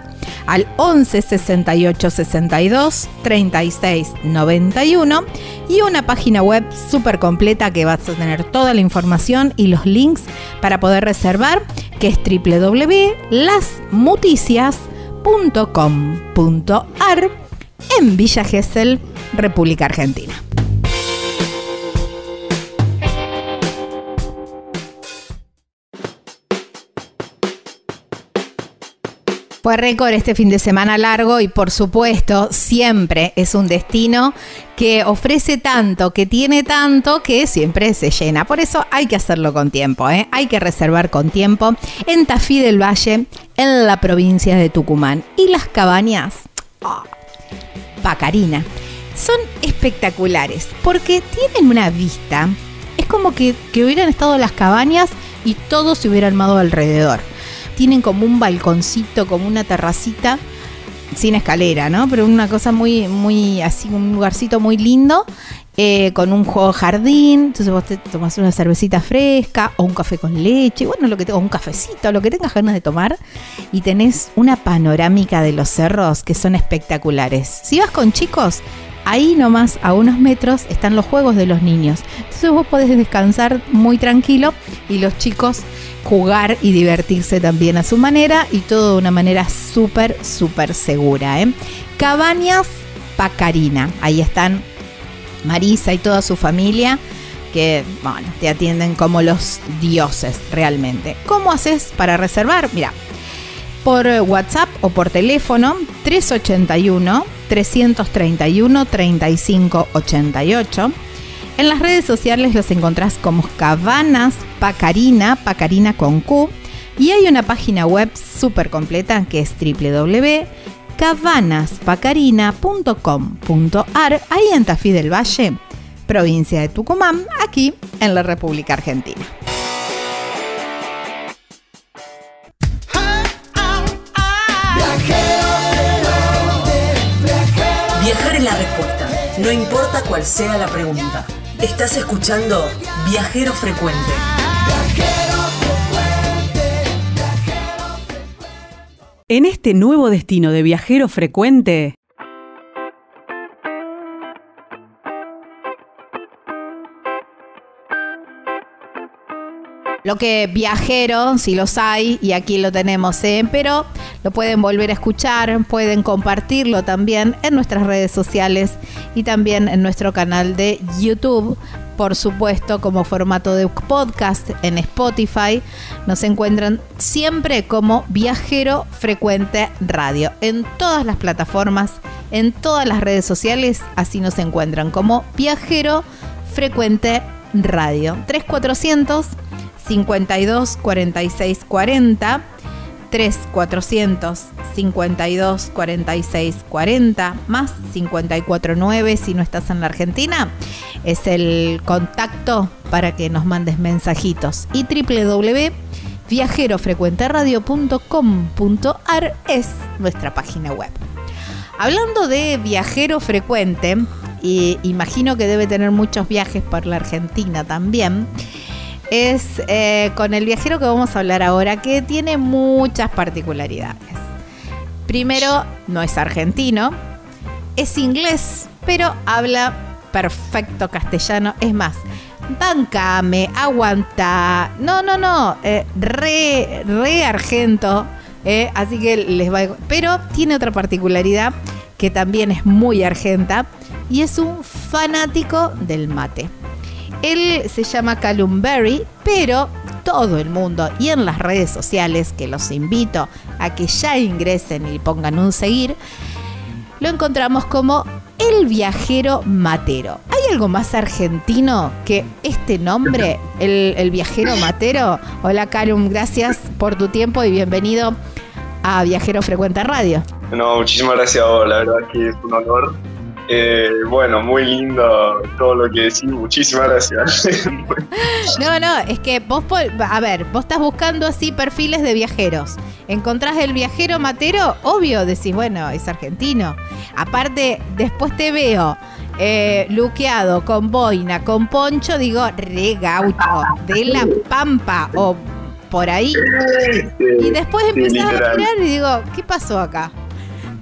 al 11 68 62 36 91 y una página web súper completa que vas a tener toda la información y los links para poder reservar, que es www.lasmuticias.com.ar en Villa Gesell, República Argentina. Fue récord este fin de semana largo y por supuesto siempre es un destino que ofrece tanto, que tiene tanto, que siempre se llena. Por eso hay que hacerlo con tiempo, ¿eh? hay que reservar con tiempo en Tafí del Valle, en la provincia de Tucumán. Y las cabañas, oh, Pacarina, son espectaculares porque tienen una vista. Es como que, que hubieran estado las cabañas y todo se hubiera armado alrededor tienen como un balconcito, como una terracita, sin escalera, ¿no? Pero una cosa muy, muy, así, un lugarcito muy lindo, eh, con un juego jardín. Entonces vos te tomás una cervecita fresca o un café con leche, bueno, lo que o un cafecito, lo que tengas ganas de tomar. Y tenés una panorámica de los cerros que son espectaculares. Si vas con chicos, ahí nomás a unos metros están los juegos de los niños. Entonces vos podés descansar muy tranquilo y los chicos jugar y divertirse también a su manera y todo de una manera súper, súper segura. ¿eh? Cabañas Pacarina, ahí están Marisa y toda su familia que bueno, te atienden como los dioses realmente. ¿Cómo haces para reservar? Mira, por WhatsApp o por teléfono 381 331 3588 en las redes sociales los encontrás como Cabanas Pacarina, Pacarina con Q. Y hay una página web súper completa que es www.cabanaspacarina.com.ar, ahí en Tafí del Valle, provincia de Tucumán, aquí en la República Argentina. Viajar es la respuesta, no importa cuál sea la pregunta. Estás escuchando Viajero Frecuente. En este nuevo destino de viajero frecuente, Lo que viajero, si los hay, y aquí lo tenemos, ¿eh? pero lo pueden volver a escuchar, pueden compartirlo también en nuestras redes sociales y también en nuestro canal de YouTube. Por supuesto, como formato de podcast en Spotify, nos encuentran siempre como Viajero Frecuente Radio. En todas las plataformas, en todas las redes sociales, así nos encuentran como Viajero Frecuente Radio. 3400 52 46 40 3 400 52 46 40 más 54 9 si no estás en la Argentina es el contacto para que nos mandes mensajitos y www.viajerofrecuenteradio.com.ar es nuestra página web. Hablando de viajero frecuente, y imagino que debe tener muchos viajes por la Argentina también es eh, con el viajero que vamos a hablar ahora, que tiene muchas particularidades. Primero, no es argentino, es inglés, pero habla perfecto castellano. Es más, bancame, aguanta. No, no, no, eh, re, re argento. eh, así que les va. a- Pero tiene otra particularidad que también es muy argenta y es un fanático del mate. Él se llama Callum Berry, pero todo el mundo y en las redes sociales, que los invito a que ya ingresen y pongan un seguir, lo encontramos como el viajero matero. ¿Hay algo más argentino que este nombre, el, el viajero matero? Hola Callum, gracias por tu tiempo y bienvenido a Viajero Frecuente Radio. No, muchísimas gracias a vos, la verdad que es un honor. Eh, bueno, muy lindo todo lo que decís, muchísimas gracias. No, no, es que vos, a ver, vos estás buscando así perfiles de viajeros. Encontrás el viajero matero, obvio, decís, bueno, es argentino. Aparte, después te veo eh, luqueado, con boina, con poncho, digo, re gaucho, de la pampa o por ahí. Y después Sí, empezás a mirar y digo, ¿qué pasó acá?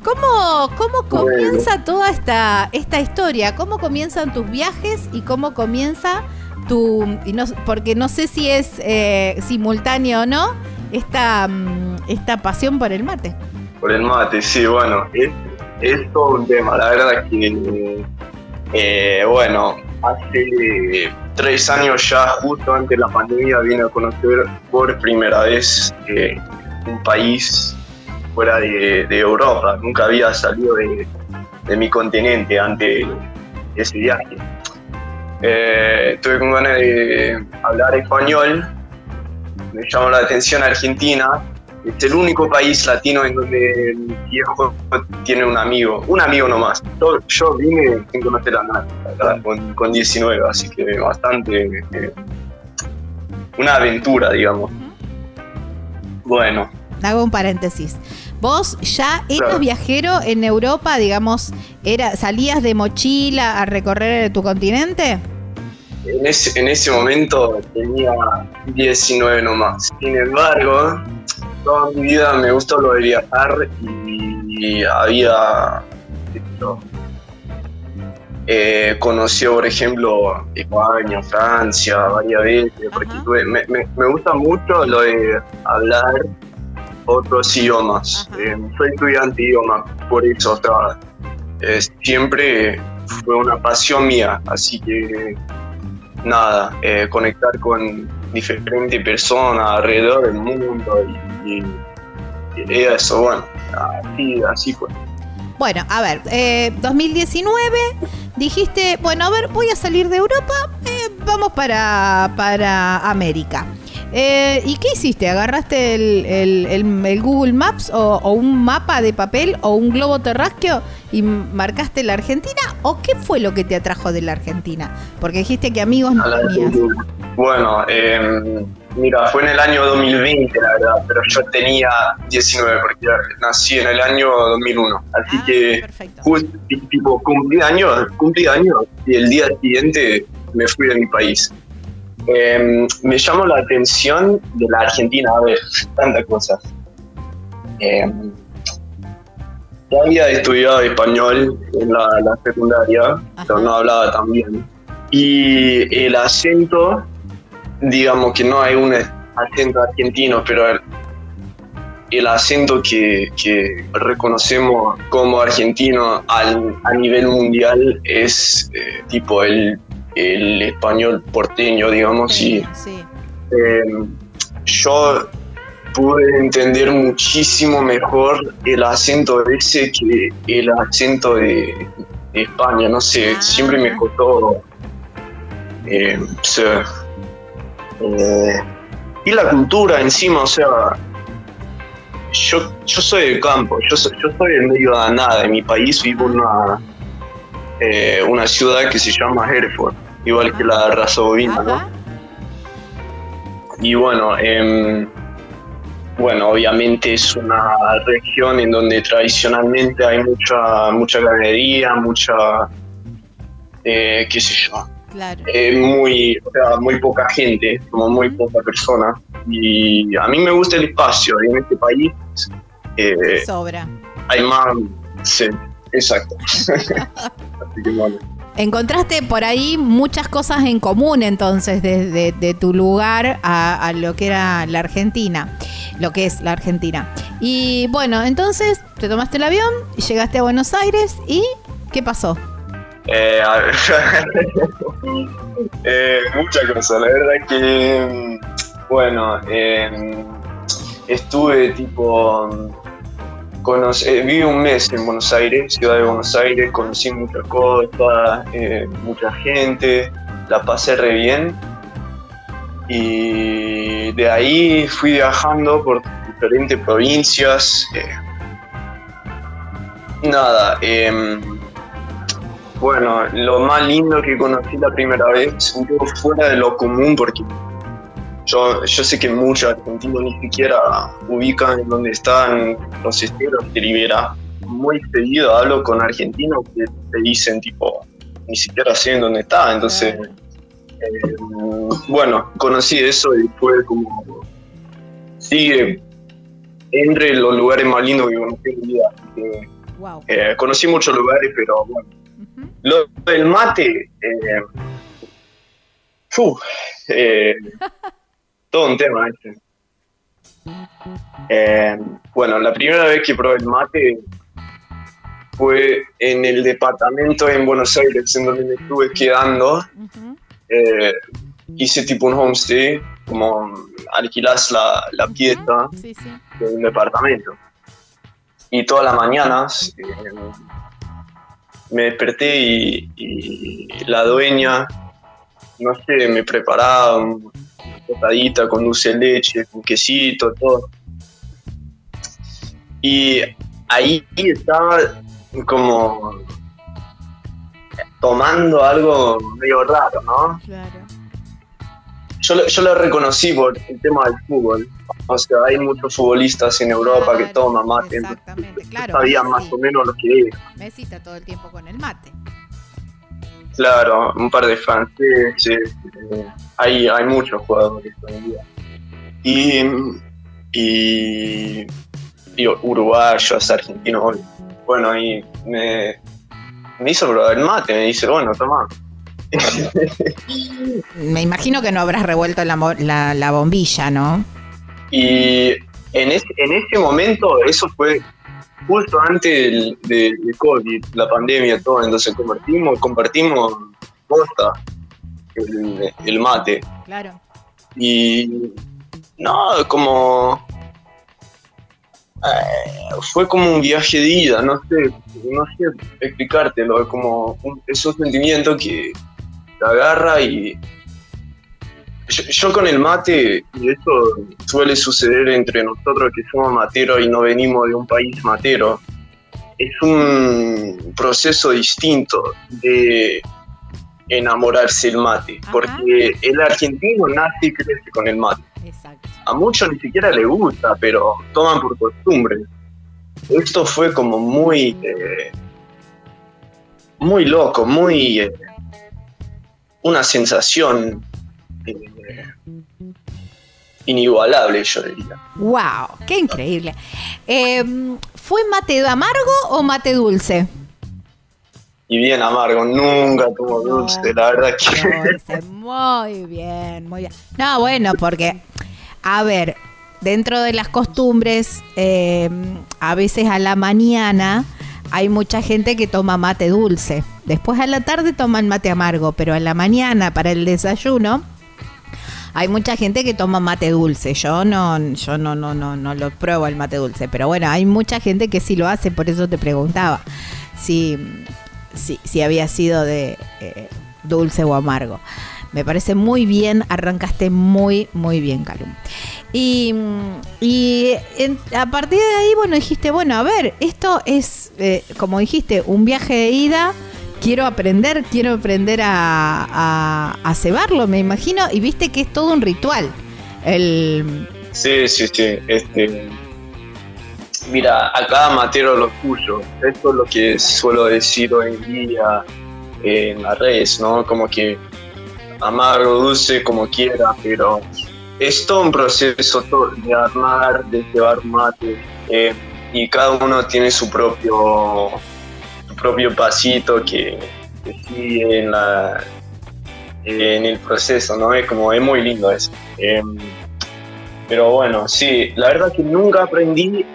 ¿Cómo, cómo comienza toda esta, esta historia? ¿Cómo comienzan tus viajes y cómo comienza tu... y no- porque no sé si es eh, simultáneo o no, esta, mm, esta pasión por el mate. Por el mate, sí, bueno, es, es todo un tema. La verdad que, eh, bueno, hace tres años ya, justo antes de la pandemia, vine a conocer por primera vez eh, un país fuera de, de Europa. Nunca había salido de, de mi continente antes de ese viaje. Eh, tuve con ganas de hablar español, me llamó la atención Argentina, es el único país latino en donde mi viejo tiene un amigo, un amigo nomás. Yo, yo vine sin conocer a nadie, con, con 19, así que bastante. eh, una aventura, digamos. Bueno, Hago un paréntesis. Vos ya eras Claro. viajero en Europa, digamos, era, salías de mochila a recorrer tu continente. en ese, en ese momento tenía 19 nomás. Sin embargo, toda mi vida me gustó lo de viajar y, había eh, conocido, por ejemplo, España, Francia, varias veces, porque tuve- me, me- me gusta mucho lo de hablar otros idiomas. Eh, soy estudiante de idiomas, por eso, sea, eh, siempre fue una pasión mía, así que nada, eh, conectar con diferentes personas alrededor del mundo y, y- y eso, bueno, así, así fue. Bueno, a ver, eh, 2019 dijiste, bueno, a ver, voy a salir de Europa, eh, vamos para, para América. Eh, ¿Y qué hiciste? ¿Agarraste el, el- el- el Google Maps o, o un mapa de papel o un globo terráqueo y marcaste la Argentina? ¿O qué fue lo que te atrajo de la Argentina? Porque dijiste que amigos no tenías. Bueno, eh, mira, fue en el año 2020, la verdad, pero yo tenía 19 porque nací en el año 2001. Así Ah, que perfecto. justo, tipo, cumplí años, cumplí años y el día siguiente me fui de mi país. Eh, me llamó la atención de la Argentina, a ver, tantas cosas. Eh, ya había estudiado español en la, la secundaria, pero no hablaba tan bien. Y el acento, digamos que no hay un acento argentino, pero el, el acento que, que reconocemos como argentino al, a nivel mundial es eh, tipo el, el español porteño, digamos, y Sí. eh, yo pude entender muchísimo mejor el acento ese que el acento de, de España, no sé, Ah. siempre me costó eh, ser, eh, y la cultura encima, o sea, yo, yo soy del campo, yo soy, yo soy en medio de nada, en mi país vivo en una, eh, una ciudad que se llama Hereford, igual que la raza bovina, ¿no? Y bueno, em, bueno, obviamente es una región en donde tradicionalmente hay mucha, mucha ganadería, mucha, eh, qué sé yo, Claro. eh, muy, o sea, muy poca gente, como muy poca persona. Y a mí me gusta el espacio, y en este país eh, Sobra. hay más, sí, exacto. Así que bueno. Encontraste por ahí muchas cosas en común entonces desde de, tu lugar a, lo que era la Argentina, lo que es la Argentina. Y bueno, entonces te tomaste el avión y llegaste a Buenos Aires y ¿qué pasó? Eh, a ver, eh, muchas cosas, la verdad que, bueno, eh, estuve tipo, conocí, eh, viví un mes en Buenos Aires, ciudad de Buenos Aires, conocí muchas cosas, eh, mucha gente, la pasé re bien y de ahí fui viajando por diferentes provincias. eh, nada, em, bueno, lo más lindo que conocí la primera vez, un poco fuera de lo común, porque yo, yo sé que muchos argentinos ni siquiera ubican en dónde están los esteros de Rivera. Muy seguido hablo con argentinos que te dicen, tipo, ni siquiera sé en dónde está. Entonces, eh, bueno, conocí eso y fue como. Sigue entre los lugares más lindos que conocí en mi vida. Wow. eh, conocí muchos lugares, pero bueno. Lo del mate. Eh, todo un tema este. Eh, bueno, la primera vez que probé el mate fue en el departamento en Buenos Aires, en donde me estuve quedando. Eh, hice tipo un homestay, como alquilas la, la pieza Sí, sí. de un departamento. Y todas las mañanas eh, me desperté y, y la dueña, no sé, me preparaba una tostadita con dulce de leche, con quesito, todo. Y ahí estaba como tomando algo medio raro, ¿no? Claro. Yo, lo- yo lo reconocí por el tema del fútbol. O sea, hay muchos futbolistas en Europa que toman mate. Exactamente, claro. sabía Messi. más o menos lo que era. Messi está todo el tiempo con el mate. Claro, un par de franceses. eh, hay, hay muchos jugadores hoy en día. Y, y, y uruguayos, argentinos. Bueno, y me, me hizo probar el mate. Me dice, bueno, toma. Me imagino que no habrás revuelto la, mo- la, la bombilla, ¿no? Y en, es- en ese momento, eso fue justo antes del, de, de COVID, la pandemia, todo. Entonces compartimos, compartimos el, el mate. Claro. Y no, como. eh, fue como un viaje de ida, no sé, no sé explicártelo, es como un, esos sentimientos que te agarra y. Yo, yo con el mate, y esto suele suceder entre nosotros que somos materos y no venimos de un país matero, es un proceso distinto de enamorarse el mate, porque el argentino nace y crece con el mate. Exacto. A muchos ni siquiera le gusta, pero toman por costumbre. Esto fue como muy, eh, muy loco, muy eh, una sensación inigualable, yo diría. ¡Wow! ¡Qué increíble! Eh, ¿Fue mate amargo o mate dulce? Y bien amargo, nunca tuvo dulce, la verdad que... Dulce, muy bien, muy bien. No, bueno, porque, a ver, dentro de las costumbres, eh, a veces a la mañana hay mucha gente que toma mate dulce. Después a la tarde toman mate amargo, pero a la mañana para el desayuno hay mucha gente que toma mate dulce. Yo no, yo no, no, no, no lo pruebo el mate dulce, pero bueno, hay mucha gente que sí lo hace, por eso te preguntaba si, si, si había sido de eh, dulce o amargo. Me parece muy bien, arrancaste muy, muy bien, Calum. Y, y en- a partir de ahí, bueno, dijiste, bueno, a ver, esto es, eh, como dijiste, un viaje de ida. Quiero aprender, quiero aprender a, cebarlo, me imagino. Y viste que es todo un ritual. Sí, sí, sí. Este, mira, a cada matero lo suyo. Esto es lo que suelo decir hoy en día en las redes, ¿no? Como que amargo, dulce, como quiera, pero es todo un proceso todo, de armar, de llevar mate, eh, y cada uno tiene su propio, propio pasito que, sí, en, la, en el proceso, ¿no? Es como, es muy lindo eso. Em, pero bueno, sí, la verdad que nunca aprendí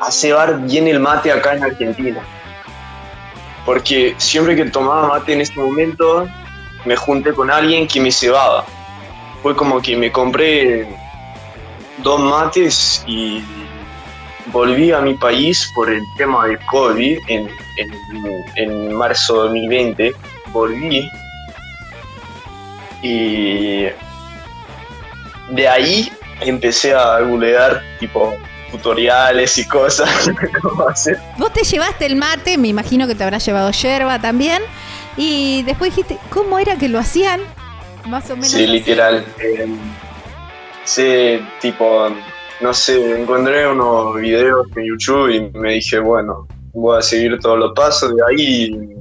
a cebar bien el mate acá en Argentina. Porque siempre que tomaba mate en este momento, me junté con alguien que me cebaba. Fue como que me compré dos mates y volví a mi país por el tema del COVID en, en, en marzo de 2020. Volví y de ahí empecé a googlear tipo tutoriales y cosas cómo hacer. Vos te llevaste el mate, me imagino que te habrás llevado yerba también. Y después dijiste, ¿cómo era que lo hacían? Más o menos. Sí, literal. eh, sí, tipo, no sé, encontré unos videos en YouTube y me dije, bueno, voy a seguir todos los pasos. De ahí,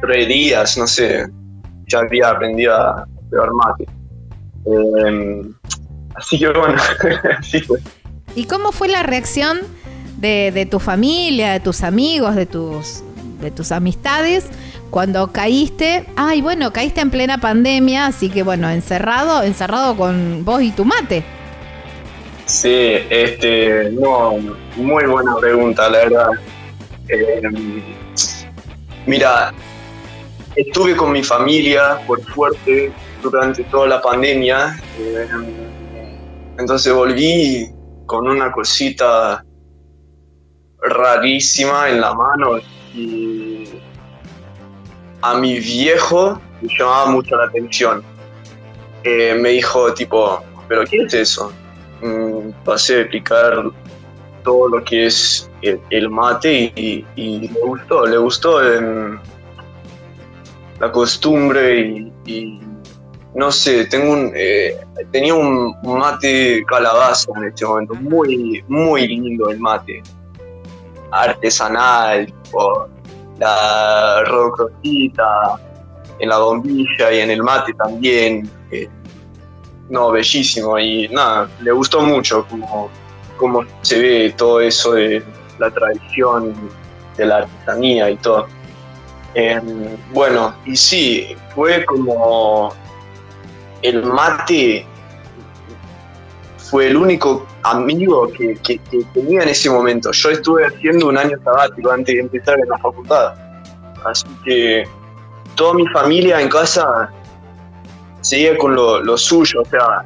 tres días, no sé, ya había aprendido a pegar mate. Eh, así que bueno, así fue. ¿Y cómo fue la reacción de, de tu familia, de tus amigos, de tus, de tus amistades cuando caíste? Ay, bueno, caíste en plena pandemia, así que bueno, encerrado, encerrado con vos y tu mate. Sí, este, no, muy buena pregunta, la verdad. Eh, mira, estuve con mi familia, por suerte, durante toda la pandemia. eh, entonces volví con una cosita rarísima en la mano y a mi viejo le llamaba mucho la atención. Eh, me dijo tipo, ¿pero qué es eso? Mm, pasé a explicar todo lo que es el, mate y, le gustó, le gustó la costumbre y, no sé, tengo un, eh, tenía un mate calabaza en este momento, muy, muy lindo el mate, artesanal, tipo, la rodocrosita en la bombilla y en el mate también. eh, no, bellísimo. Y nada, le gustó mucho cómo, cómo se ve todo eso de la tradición, de la artesanía y todo. Em, bueno, y sí, fue como el mate fue el único amigo que, tenía en ese momento. Yo estuve haciendo un año sabático antes de empezar en la facultad. Así que toda mi familia en casa seguía con lo suyo, o sea,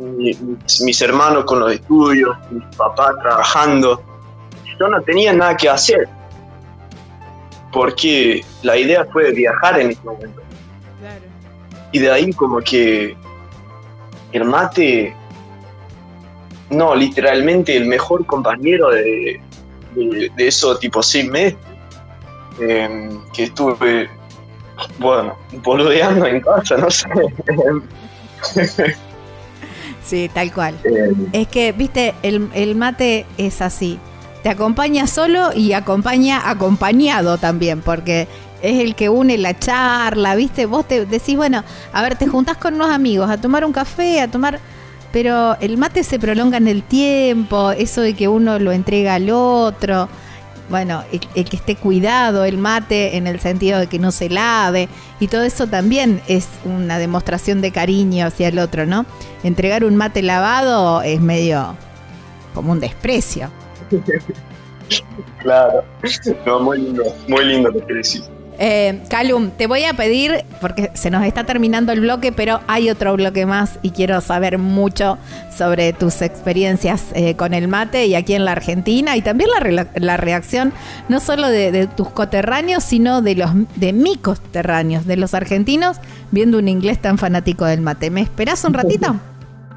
mi- mis, mis hermanos con los estudios, mis papás trabajando. Yo no tenía nada que hacer, porque la idea fue viajar en ese momento. Y de ahí como que el mate, no, literalmente el mejor compañero de, de, de esos tipo seis meses, em, que estuve, bueno, boludeando en casa, no sé. Sí, tal cual. Em, Es que, viste, el, el mate es así. Te acompaña solo y acompaña acompañado también, porque es el que une la charla, viste. Vos te decís, bueno, a ver, te juntás con unos amigos a tomar un café, a tomar. Pero el mate se prolonga en el tiempo, eso de que uno lo entrega al otro. Bueno, el, el que esté cuidado, el mate en el sentido de que no se lave, y todo eso también es una demostración de cariño hacia el otro, ¿no? Entregar un mate lavado es medio como un desprecio. claro, no, muy lindo, muy lindo lo que decís. Eh, Calum, te voy a pedir, porque se nos está terminando el bloque, pero hay otro bloque más y quiero saber mucho sobre tus experiencias eh, con el mate y aquí en la Argentina y también la, la reacción no solo de, de tus coterráneos, sino de los de mis coterráneos, de los argentinos, viendo un inglés tan fanático del mate. ¿Me esperás un ratito?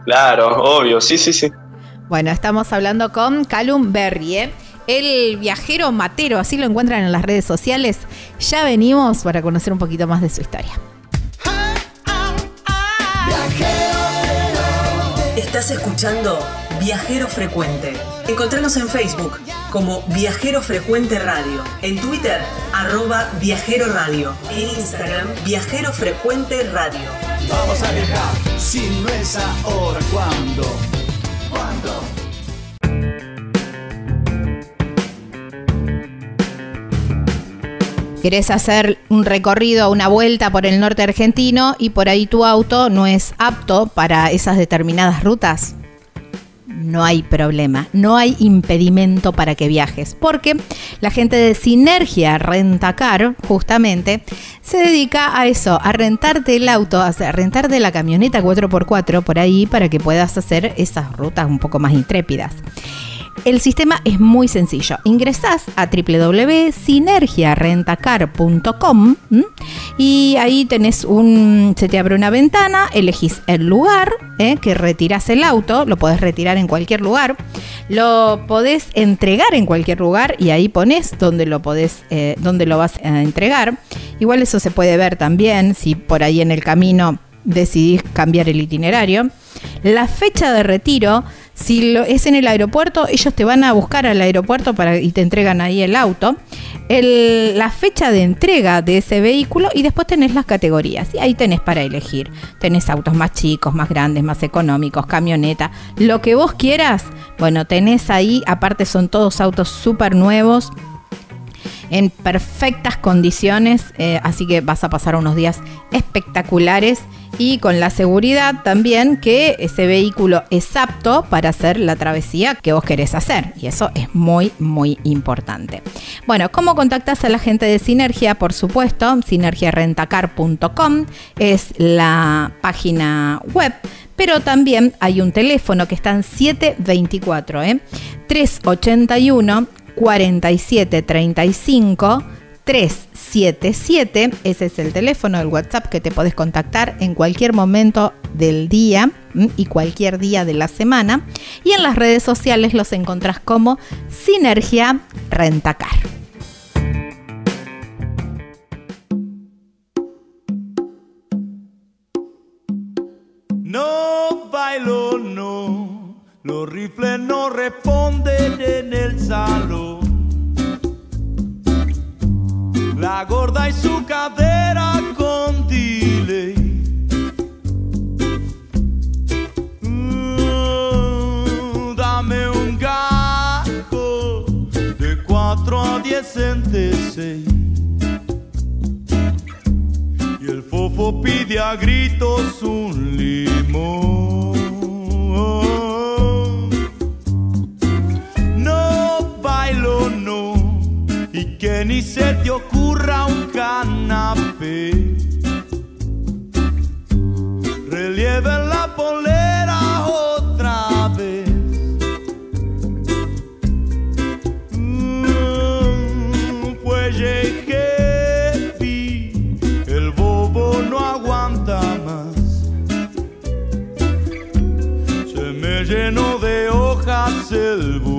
Claro, obvio, sí, sí, sí. Bueno, estamos hablando con Calum Berry, ¿eh? El viajero matero, así lo encuentran en las redes sociales. Ya venimos para conocer un poquito más de su historia. Estás escuchando Viajero Frecuente. Encontranos en Facebook como Viajero Frecuente Radio, en Twitter arroba Viajero Radio, en Instagram Viajero Frecuente Radio. Vamos a viajar, si no es ahora, ¿cuándo? ¿Cuándo? Querés hacer un recorrido, una vuelta por el norte argentino y por ahí tu auto no es apto para esas determinadas rutas. No hay problema, no hay impedimento para que viajes, porque la gente de Sinergia Rentacar, justamente, se dedica a eso, a rentarte el auto, a rentarte la camioneta 4x4 por ahí para que puedas hacer esas rutas un poco más intrépidas. El sistema es muy sencillo. Ingresás a www.sinergiarentacar.com y ahí tenés un. Se te abre una ventana, elegís el lugar ¿eh? que retirás el auto, lo podés retirar en cualquier lugar, lo podés entregar en cualquier lugar y ahí pones donde lo podés, eh, lo vas a entregar. Igual eso se puede ver también si por ahí en el camino decidís cambiar el itinerario. La fecha de retiro, si lo, es en el aeropuerto, ellos te van a buscar al aeropuerto para, y te entregan ahí el auto. La fecha de entrega de ese vehículo y después tenés las categorías. Y ahí tenés para elegir. Tenés autos más chicos, más grandes, más económicos, camioneta, lo que vos quieras. Bueno, tenés ahí, aparte son todos autos súper nuevos en perfectas condiciones, eh, así que vas a pasar unos días espectaculares y con la seguridad también que ese vehículo es apto para hacer la travesía que vos querés hacer y eso es muy muy importante. Bueno, ¿cómo contactas a la gente de Sinergia? Por supuesto, sinergiarentacar.com es la página web pero también hay un teléfono que está en 724, ¿eh? 381 4735 377. Ese es el teléfono del WhatsApp que te podés contactar en cualquier momento del día y cualquier día de la semana. Y en las redes sociales los encontrás como Sinergia Rentacar. No bailo, no. Los rifles no responden en el salón. La gorda y su cadera con delay. Mm, dame un gajo de 4 a 10 centeseis. Y el fofo pide a gritos un limón. Que ni se te ocurra un canapé. Relieve la polera otra vez. Mm, pues llegué, vi, el bobo no aguanta más. Se me llenó de hojas el bulín.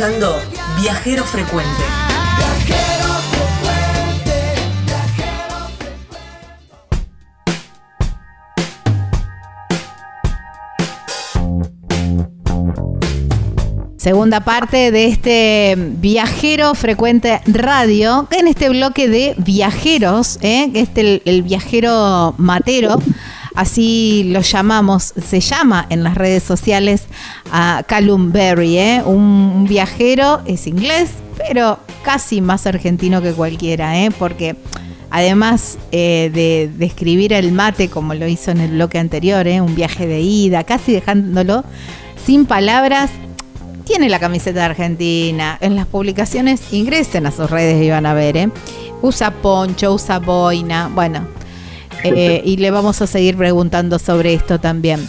Escuchando Viajero Frecuente. Segunda parte de este viajero frecuente radio, en este bloque de viajeros, ¿eh? este el, el viajero matero, así lo llamamos, se llama en las redes sociales a Callum Berry, ¿eh? un, viajero, es inglés, pero casi más argentino que cualquiera, ¿eh? porque además eh, de, de escribir el mate como lo hizo en el bloque anterior, ¿eh? un viaje de ida, casi dejándolo sin palabras, tiene la camiseta Argentina. En las publicaciones ingresen a sus redes y van a ver, ¿eh? Usa poncho, usa boina, bueno. Eh, y le vamos a seguir preguntando sobre esto también.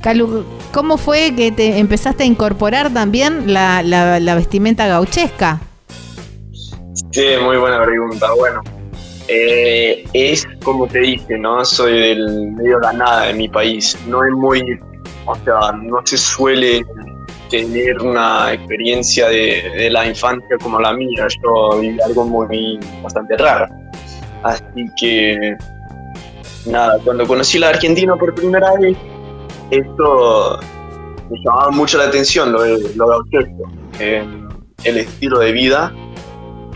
Calu, ¿cómo fue que te empezaste a incorporar también la, la- la vestimenta gauchesca? Sí, muy buena pregunta. Bueno, eh, es como te dije, ¿no? Soy del medio de la nada de mi país. No es muy, o sea, no se suele tener una experiencia de, de la infancia como la mía. Yo viví algo muy, bastante raro. Así que, nada, cuando conocí la Argentina por primera vez, esto me llamaba mucho la atención, lo, lo gauchesco, el estilo de vida.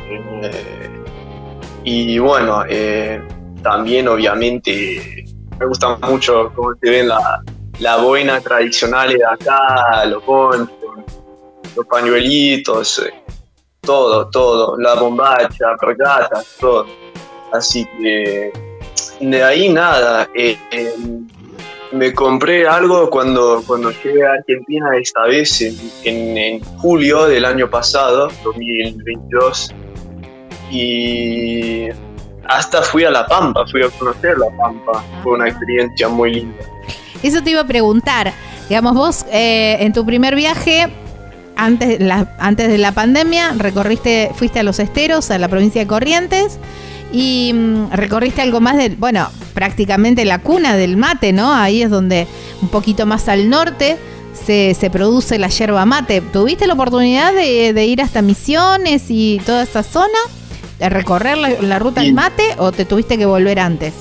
Eh, y bueno, eh, también obviamente me gusta mucho cómo se ven la, la boina tradicional de acá, los ponchos, los pañuelitos, eh, todo, todo, la bombacha, regatas, todo. Así que de ahí nada. eh, eh, me compré algo cuando, cuando llegué a Argentina esta vez, en, julio del año pasado, 2022 y hasta fui a La Pampa, fui a conocer La Pampa, fue una experiencia muy linda. Eso te iba a preguntar. Digamos, vos eh, en tu primer viaje, antes, antes de la pandemia, recorriste, fuiste a los esteros, a la provincia de Corrientes, y mm, recorriste algo más del, bueno, prácticamente la cuna del mate, ¿no? Ahí es donde, un poquito más al norte, se, se produce la yerba mate. ¿Tuviste la oportunidad de, de ir hasta Misiones y toda esa zona? ¿De recorrer la, la ruta del mate o te tuviste que volver antes?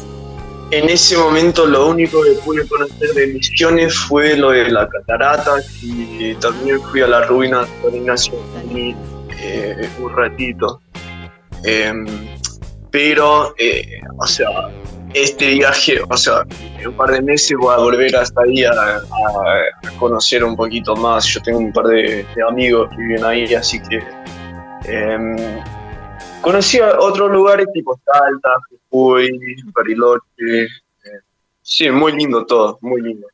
En ese momento lo único que pude conocer de Misiones fue lo de la catarata y también fui a la ruina de San Ignacio eh, un ratito. Em, pero, eh, o sea, este viaje, o sea, en un par de meses voy a volver hasta ahí a, conocer un poquito más. Yo tengo un par de, amigos que viven ahí, así que em, conocí otros lugares tipo Salta, Jujuy, Bariloche. eh, sí, muy lindo todo, muy lindo.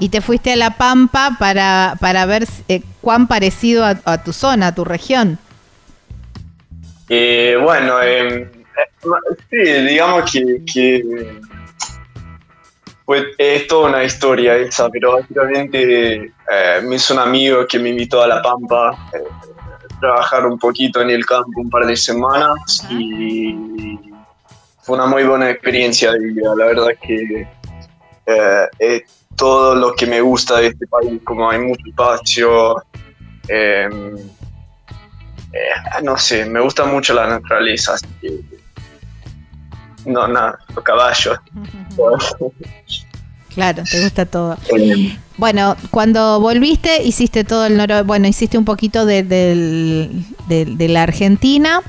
Y te fuiste a La Pampa para, para ver eh, cuán parecido a, a tu zona, a tu región. Eh, bueno, em, eh, sí, digamos que, fue, es toda una historia esa, pero básicamente eh, me hizo un amigo que me invitó a La Pampa eh, a trabajar un poquito en el campo un par de semanas y fue una muy buena experiencia. La verdad que eh, es todo lo que me gusta de este país, como hay mucho espacio. em, eh, no sé, me gusta mucho la naturaleza, así que no, nada, los caballos. Claro, te gusta todo. Bueno, cuando volviste, hiciste todo el noro, bueno, hiciste un poquito de- de la Argentina,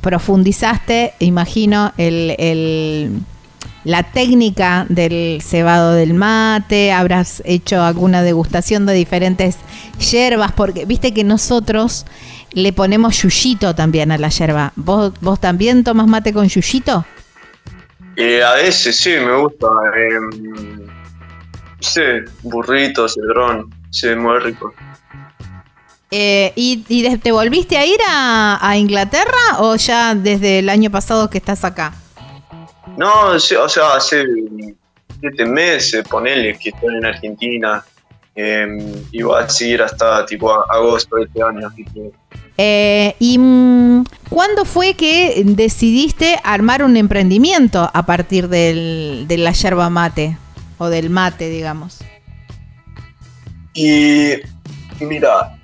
profundizaste, imagino, el, el- la técnica del cebado del mate, habrás hecho alguna degustación de diferentes hierbas, porque viste que nosotros le ponemos yuyito también a la yerba. ¿Vos, vos también tomas mate con yuyito? Eh, a veces sí, me gusta. Eh, sí, burrito, cedrón, sí, muy rico. Eh, ¿Y, y de- te volviste a ir a, a Inglaterra o ya desde el año pasado que estás acá? No, sí, o sea, hace siete meses, ponele que estoy en Argentina. Eh, y voy a seguir hasta tipo agosto de este año. Así que, Eh, ¿Y mm, cuándo fue que decidiste armar un emprendimiento a partir del, de la yerba mate? O del mate, digamos. Y mira,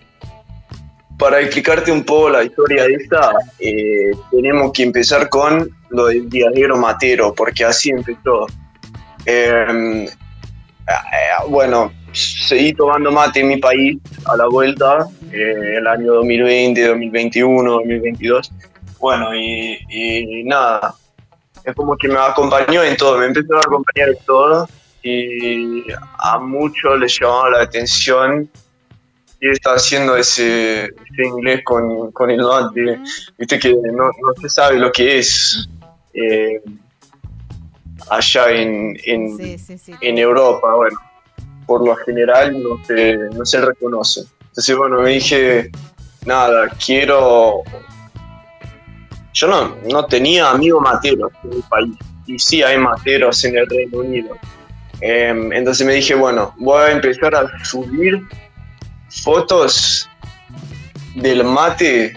para explicarte un poco la historia de esta, eh, tenemos que empezar con lo del viajero matero, porque así empezó. Eh, bueno, seguí tomando mate en mi país a la vuelta, eh, el año 2020, 2021, 2022. Bueno, y, y nada, es como que me acompañó en todo, me empezó a acompañar en todo y a muchos les llamaba la atención y está haciendo ese, ese inglés con, con el mate, viste que no, no se sabe lo que es eh, allá en, en, en Europa, bueno, por lo general no se, no se reconoce. Entonces, bueno, me dije, nada, quiero... Yo no, no tenía amigos materos en mi país, y sí hay materos en el Reino Unido. Em, entonces me dije, bueno, voy a empezar a subir fotos del mate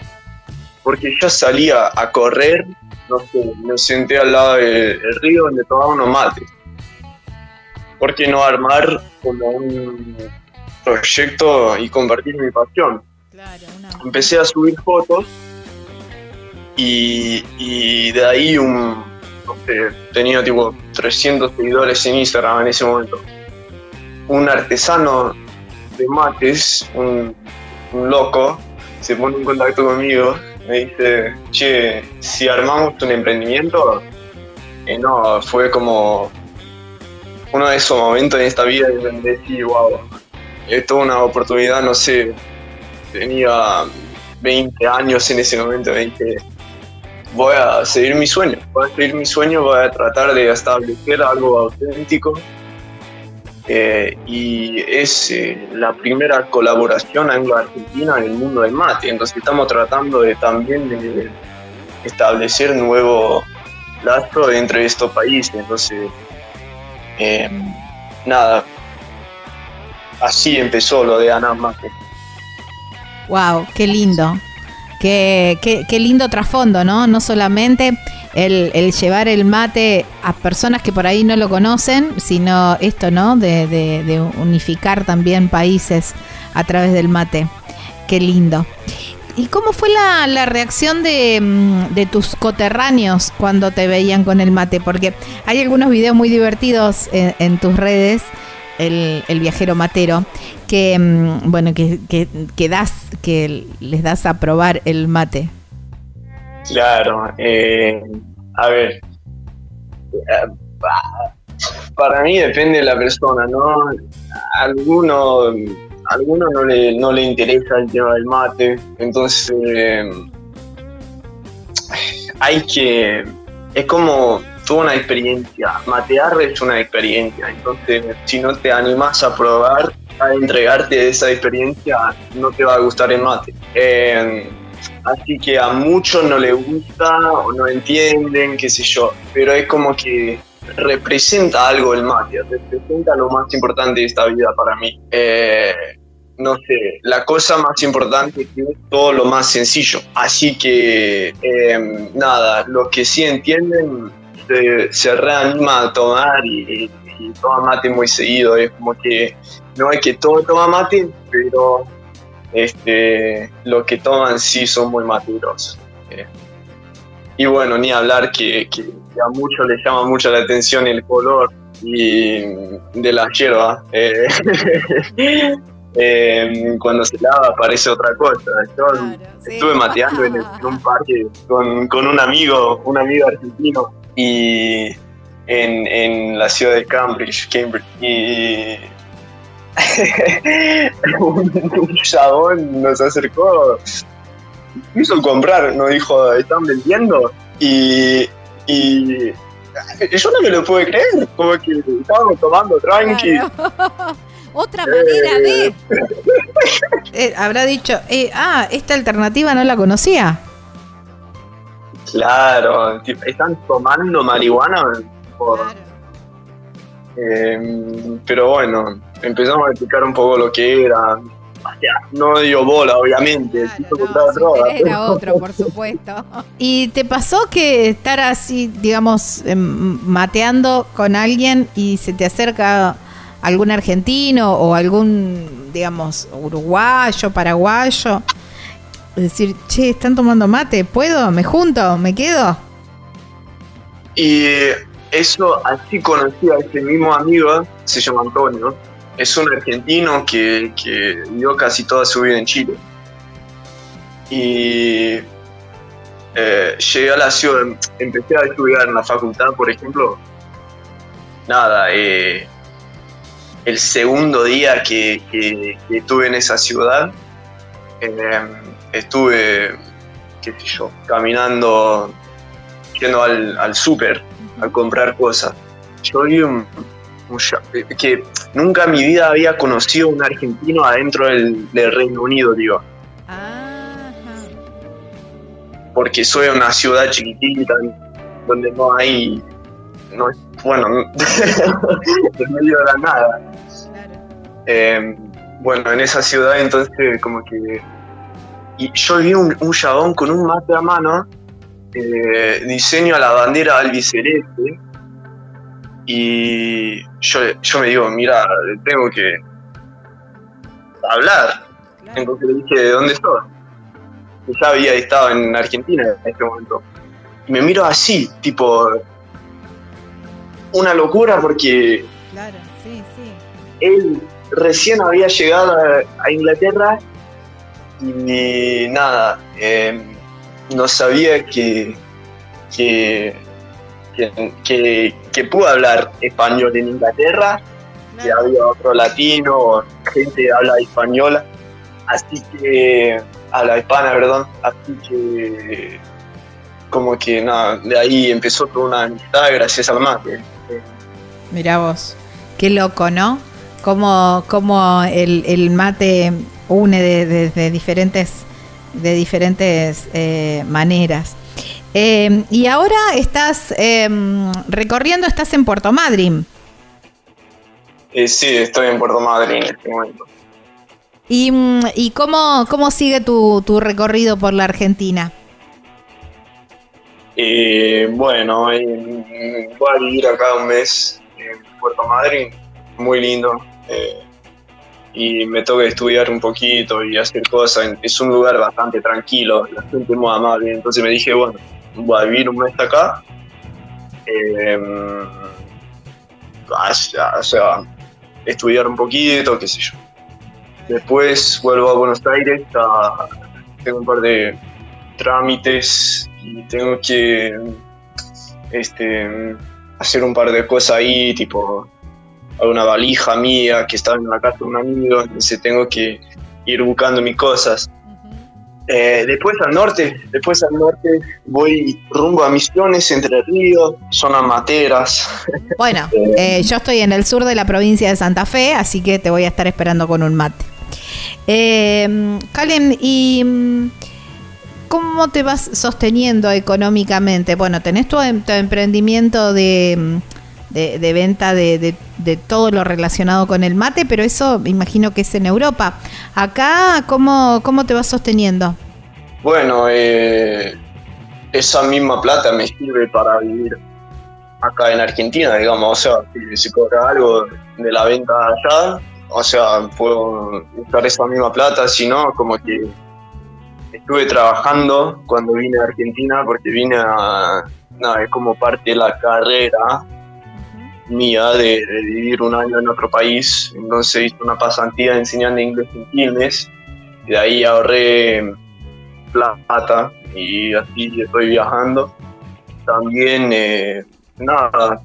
porque yo salía a correr, no sé, me senté al lado del río donde tomaba unos mates. ¿Por qué no armar como un proyecto y compartir mi pasión? Empecé a subir fotos y, y de ahí un, no sé, tenía tipo 300 seguidores en Instagram en ese momento. Un artesano de mates, un, un loco, se pone en contacto conmigo, me dice, che, si armamos un emprendimiento, Eh, no, fue como uno de esos momentos en esta vida donde decís, wow, esto es una oportunidad, no sé, tenía 20 años en ese momento, me dije, voy a seguir mi sueño, voy a seguir mi sueño, voy a tratar de establecer algo auténtico. Eh, y es eh, la primera colaboración anglo-argentina en el mundo del mate, entonces estamos tratando de también de establecer nuevo lazo entre estos países, entonces eh, nada, así empezó lo de Ana Mate. Wow, qué lindo. Qué, qué- qué lindo trasfondo, ¿no? No solamente el, el llevar el mate a personas que por ahí no lo conocen, sino esto, ¿no? De, unificar también países a través del mate. Qué lindo. ¿Y cómo fue la, reacción de, mm, de tus coterráneos cuando te veían con el mate? Porque hay algunos videos muy divertidos en, tus redes, el, viajero matero, que mm, bueno, que, das, que les das a probar el mate. Claro, eh, a ver, eh, pa- para mí depende de la persona, ¿no? A alguno, a alguno no le, no le interesa el tema del mate, entonces eh, hay que, es como toda una experiencia, matear es una experiencia, entonces si no te animas a probar, a entregarte esa experiencia, no te va a gustar el mate. Eh, Así que a muchos no les gusta o no entienden, qué sé yo, pero es como que representa algo el mate, representa lo más importante de esta vida para mí. Eh, no sé, la cosa más importante es todo lo más sencillo. Así que, eh, nada, los que sí entienden se, se reanima a tomar y, y toma mate muy seguido. Es como que no es que todo toma mate, pero este, los que toman sí son muy maduros. Eh, y bueno, ni hablar que, que- que a muchos les llama mucho la atención el color y de la hierba. Eh, eh, cuando se lava parece otra cosa. Yo estuve mateando en, en un parque con, con un amigo, un amigo argentino, y en, en la ciudad de Cambridge, Cambridge, y un, un chabón nos acercó quiso comprar, nos dijo, están vendiendo. Y, y yo no me lo pude creer, como que estábamos tomando tranqui. Otra manera de. Eh, habrá dicho, eh, ah, esta alternativa no la conocía. Claro, están tomando marihuana. por- Em, pero bueno, empezamos a explicar un poco lo que era. No dio bola, obviamente. droga. Era otro, por supuesto. ¿Y te pasó que estar así, digamos, em, mateando con alguien y se te acerca algún argentino o algún, digamos, uruguayo, paraguayo? Decir, che, están tomando mate, ¿puedo? ¿Me junto? ¿Me quedo? Y eso, así conocí a ese mismo amigo, se llama Antonio. Es un argentino que, que vivió casi toda su vida en Chile. Y eh, llegué a la ciudad, empecé a estudiar en la facultad, por ejemplo. Nada, eh, el segundo día que, que- estuve en esa ciudad, eh, estuve, qué sé yo, caminando yendo al, al súper a comprar cosas. Yo vi un, que nunca en mi vida había conocido un argentino adentro del, del Reino Unido, digo. Porque soy una ciudad chiquitita donde no hay, no bueno, en medio de la nada. Eh, bueno, en esa ciudad entonces como que... Y yo vi un, un chabón con un mate a mano eh, diseño a la bandera albiceleste y yo, yo me digo, mira, tengo que hablar. Entonces le dije, ¿de dónde sos? Y ya había estado en Argentina en este momento. Y me miro así, tipo, una locura porque Claro, sí, sí. él recién había llegado a, Inglaterra y nada, eh, no sabía que, que, que, que- que pudo hablar español en Inglaterra, que había otro latino, gente que habla española, así que, habla hispana, perdón, así que como que nada, de ahí empezó toda una amistad gracias al mate. Mirá vos. Qué loco, ¿no? Cómo, cómo el, el mate une de, de- de diferentes, de diferentes eh, maneras. Eh, y ahora estás eh, recorriendo, estás en Puerto Madryn. Eh, sí, estoy en Puerto Madryn en este momento. ¿Y, mm, y cómo, cómo sigue tu, tu recorrido por la Argentina? Eh, bueno, eh, voy a vivir acá un mes en Puerto Madryn, muy lindo. y me toca estudiar un poquito y hacer cosas. Es un lugar bastante tranquilo, la gente muy amable. Entonces me dije, bueno, voy a vivir un mes acá. o sea, o sea, estudiar un poquito, qué sé yo. Después vuelvo a Buenos Aires, a- tengo un par de trámites y tengo que este, hacer un par de cosas ahí, tipo alguna valija mía que estaba en la casa de un amigo, entonces tengo que ir buscando mis cosas. Eh, después al norte, después al norte voy rumbo a Misiones, Entre Ríos, zonas materas. Bueno, eh, yo estoy en el sur de la provincia de Santa Fe, así que te voy a estar esperando con un mate. Eh, Calen, ¿y mm, cómo te vas sosteniendo económicamente? Bueno, tenés tu, em- tu emprendimiento de, mm, de- de venta de, de- de todo lo relacionado con el mate, pero eso me imagino que es en Europa. Acá, ¿cómo, cómo te vas sosteniendo? Bueno, eh, esa misma plata me sirve para vivir acá en Argentina, digamos, o sea, si se cobra algo de la venta allá, o sea, puedo usar esa misma plata, si no, como que estuve trabajando cuando vine a Argentina, porque vine a, nada, es como parte de la carrera mía de, de vivir un año en otro país, entonces hice una pasantía enseñando inglés en Quilmes, y de ahí ahorré plata y así estoy viajando. También, eh, nada,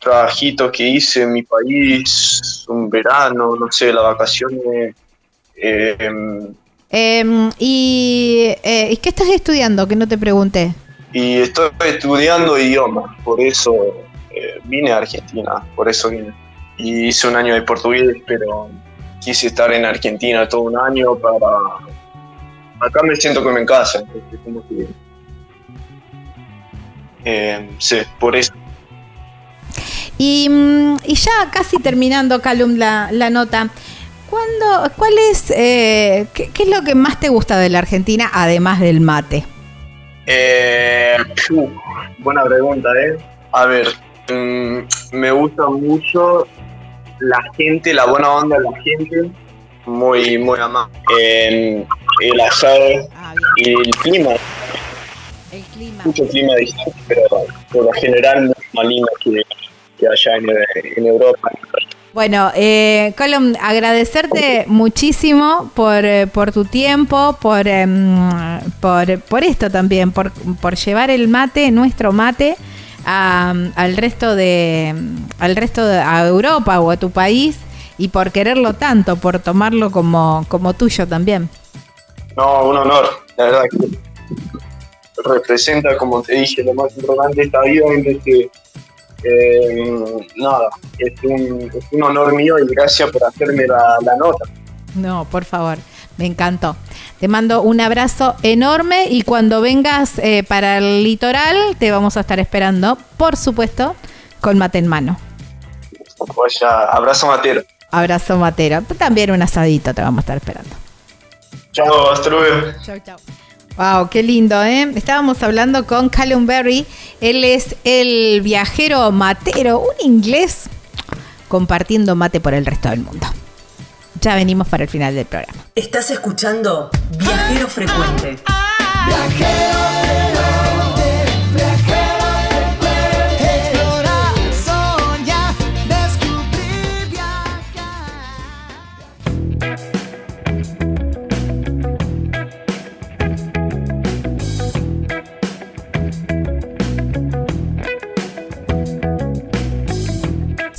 trabajitos que hice en mi país, un verano, no sé, las vacaciones, eh, Em, y, eh, ¿y qué estás estudiando? Que no te pregunté. Y estoy estudiando idiomas, por eso eh, vine a Argentina, por eso vine. Y hice un año de portugués, pero quise estar en Argentina todo un año para... Acá me siento como en casa, entonces como que... Eh, sí, por eso. Y, mm, y ya casi terminando, Calum, la, la nota. ¿Cuándo, ¿Cuál es, eh, qué, qué es lo que más te gusta de la Argentina, además del mate? Eh, buena pregunta, ¿eh? A ver, mm, me gusta mucho la gente, la buena onda de la gente, muy, muy amable. Eh, el asado y el clima. El clima. Mucho clima distinto, pero por lo general más lindo que, que allá en, en Europa. Bueno, eh, Colum, agradecerte muchísimo por, eh, por tu tiempo, por, em, por, por esto también, por, por llevar el mate, nuestro mate, a- al resto de al resto de a Europa o a tu país y por quererlo tanto, por tomarlo como, como tuyo también. No, un honor, la verdad que representa, como te dije, lo más importante de esta vida, entonces, eh, nada, es un, es un honor mío y gracias por hacerme la, la nota. No, por favor, me encantó. Te mando un abrazo enorme y cuando vengas eh, para el litoral te vamos a estar esperando, por supuesto, con mate en mano. Pues ya, abrazo matero. Abrazo matero. También un asadito te vamos a estar esperando. Chao, hasta luego. Chau, chau. Wow, qué lindo, ¿eh? Estábamos hablando con Callum Berry. Él es el viajero matero, un inglés compartiendo mate por el resto del mundo. Ya venimos para el final del programa. Estás escuchando Viajero Frecuente. Explorar,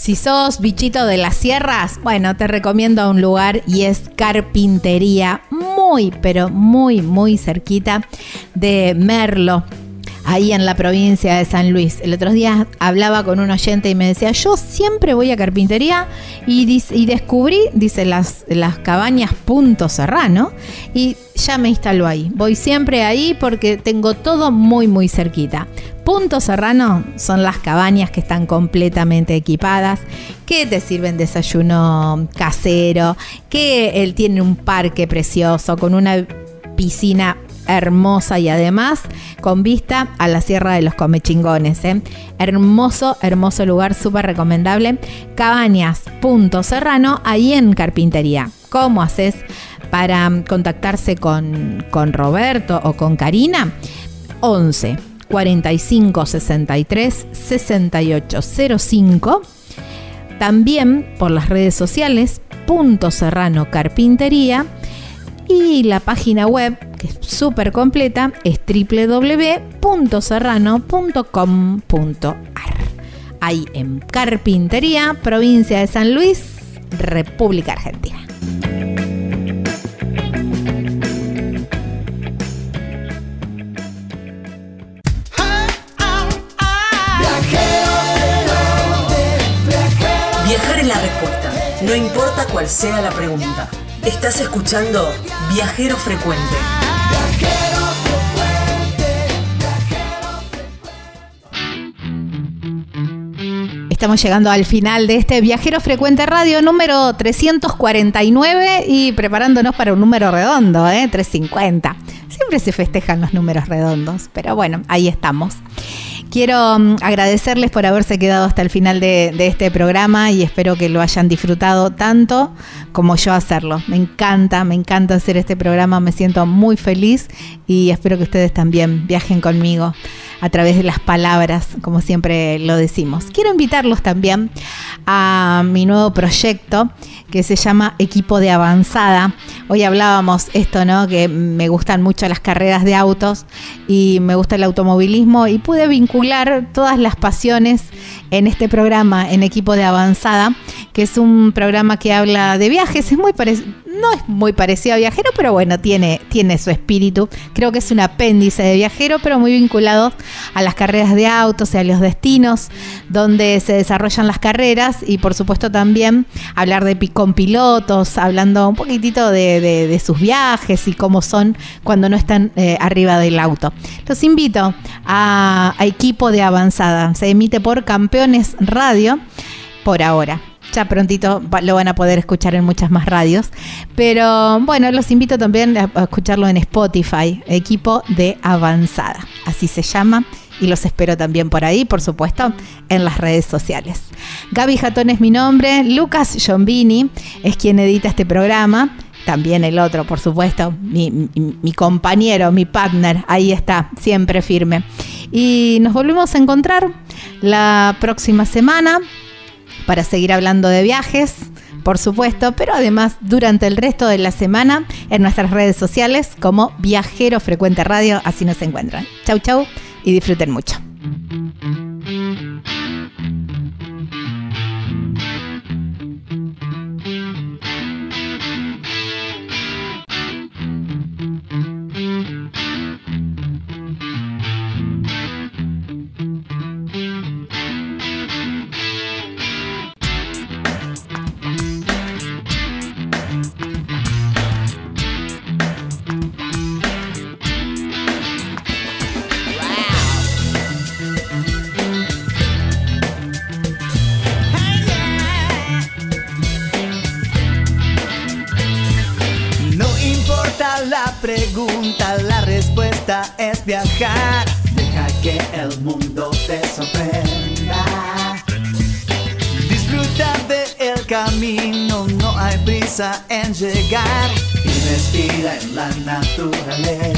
Si sos bichito de las sierras, bueno, te recomiendo un lugar y es Carpintería, muy, pero muy, muy cerquita de Merlo, ahí en la provincia de San Luis. El otro día hablaba con un oyente y me decía, yo siempre voy a Carpintería y, descubrí, dice, las, las cabañas Punto Serrano y ya me instaló ahí. Voy siempre ahí porque tengo todo muy, muy cerquita. Punto Serrano son las cabañas que están completamente equipadas, que te sirven desayuno casero, que él tiene un parque precioso con una piscina hermosa y además con vista a la Sierra de los Comechingones. ¿eh? Hermoso, hermoso lugar, súper recomendable. Cabañas Punto Serrano, ahí en Carpintería. ¿Cómo haces para contactarse con, con Roberto o con Karina? 11 45 63 68 05 también por las redes sociales Punto Serrano Carpintería. Y la página web que es súper completa es www.serrano.com.ar ahí en Carpintería, provincia de San Luis, República Argentina. No importa cuál sea la pregunta. Estás escuchando Viajero Frecuente. Estamos llegando al final de este Viajero Frecuente Radio número 349 y preparándonos para un número redondo, ¿eh? 350. Siempre se festejan los números redondos, pero bueno, ahí estamos. Quiero mm, agradecerles por haberse quedado hasta el final de, de este programa y espero que lo hayan disfrutado tanto como yo hacerlo. Me encanta, me encanta hacer este programa, me siento muy feliz y espero que ustedes también viajen conmigo a través de las palabras, como siempre lo decimos. Quiero invitarlos también a mi nuevo proyecto que se llama Equipo de Avanzada. Hoy hablábamos esto, ¿no? Que me gustan mucho las carreras de autos y me gusta el automovilismo y pude vincular todas las pasiones en este programa en Equipo de Avanzada, que es un programa que habla de viajes, es muy no es muy parecido a Viajero, pero bueno, tiene, tiene su espíritu. Creo que es un apéndice de Viajero, pero muy vinculado a las carreras de autos y a los destinos donde se desarrollan las carreras y por supuesto también hablar de con pilotos, hablando un poquitito de, sus viajes y cómo son cuando no están eh, arriba del auto. Los invito a equipo de avanzada. Se emite por Campeones Radio por ahora. Ya prontito lo van a poder escuchar en muchas más radios. Pero bueno, los invito también a escucharlo en Spotify, equipo de avanzada. Así se llama. Y los espero también por ahí, por supuesto, en las redes sociales. Gaby Jatón es mi nombre. Lucas Giombini es quien edita este programa también el otro, por supuesto, mi, mi, compañero, mi partner, ahí está, siempre firme. Y nos volvemos a encontrar la próxima semana para seguir hablando de viajes, por supuesto, pero además durante el resto de la semana en nuestras redes sociales como Viajero Frecuente Radio, así nos encuentran. Chau, chau y disfruten mucho. Respira en la naturaleza.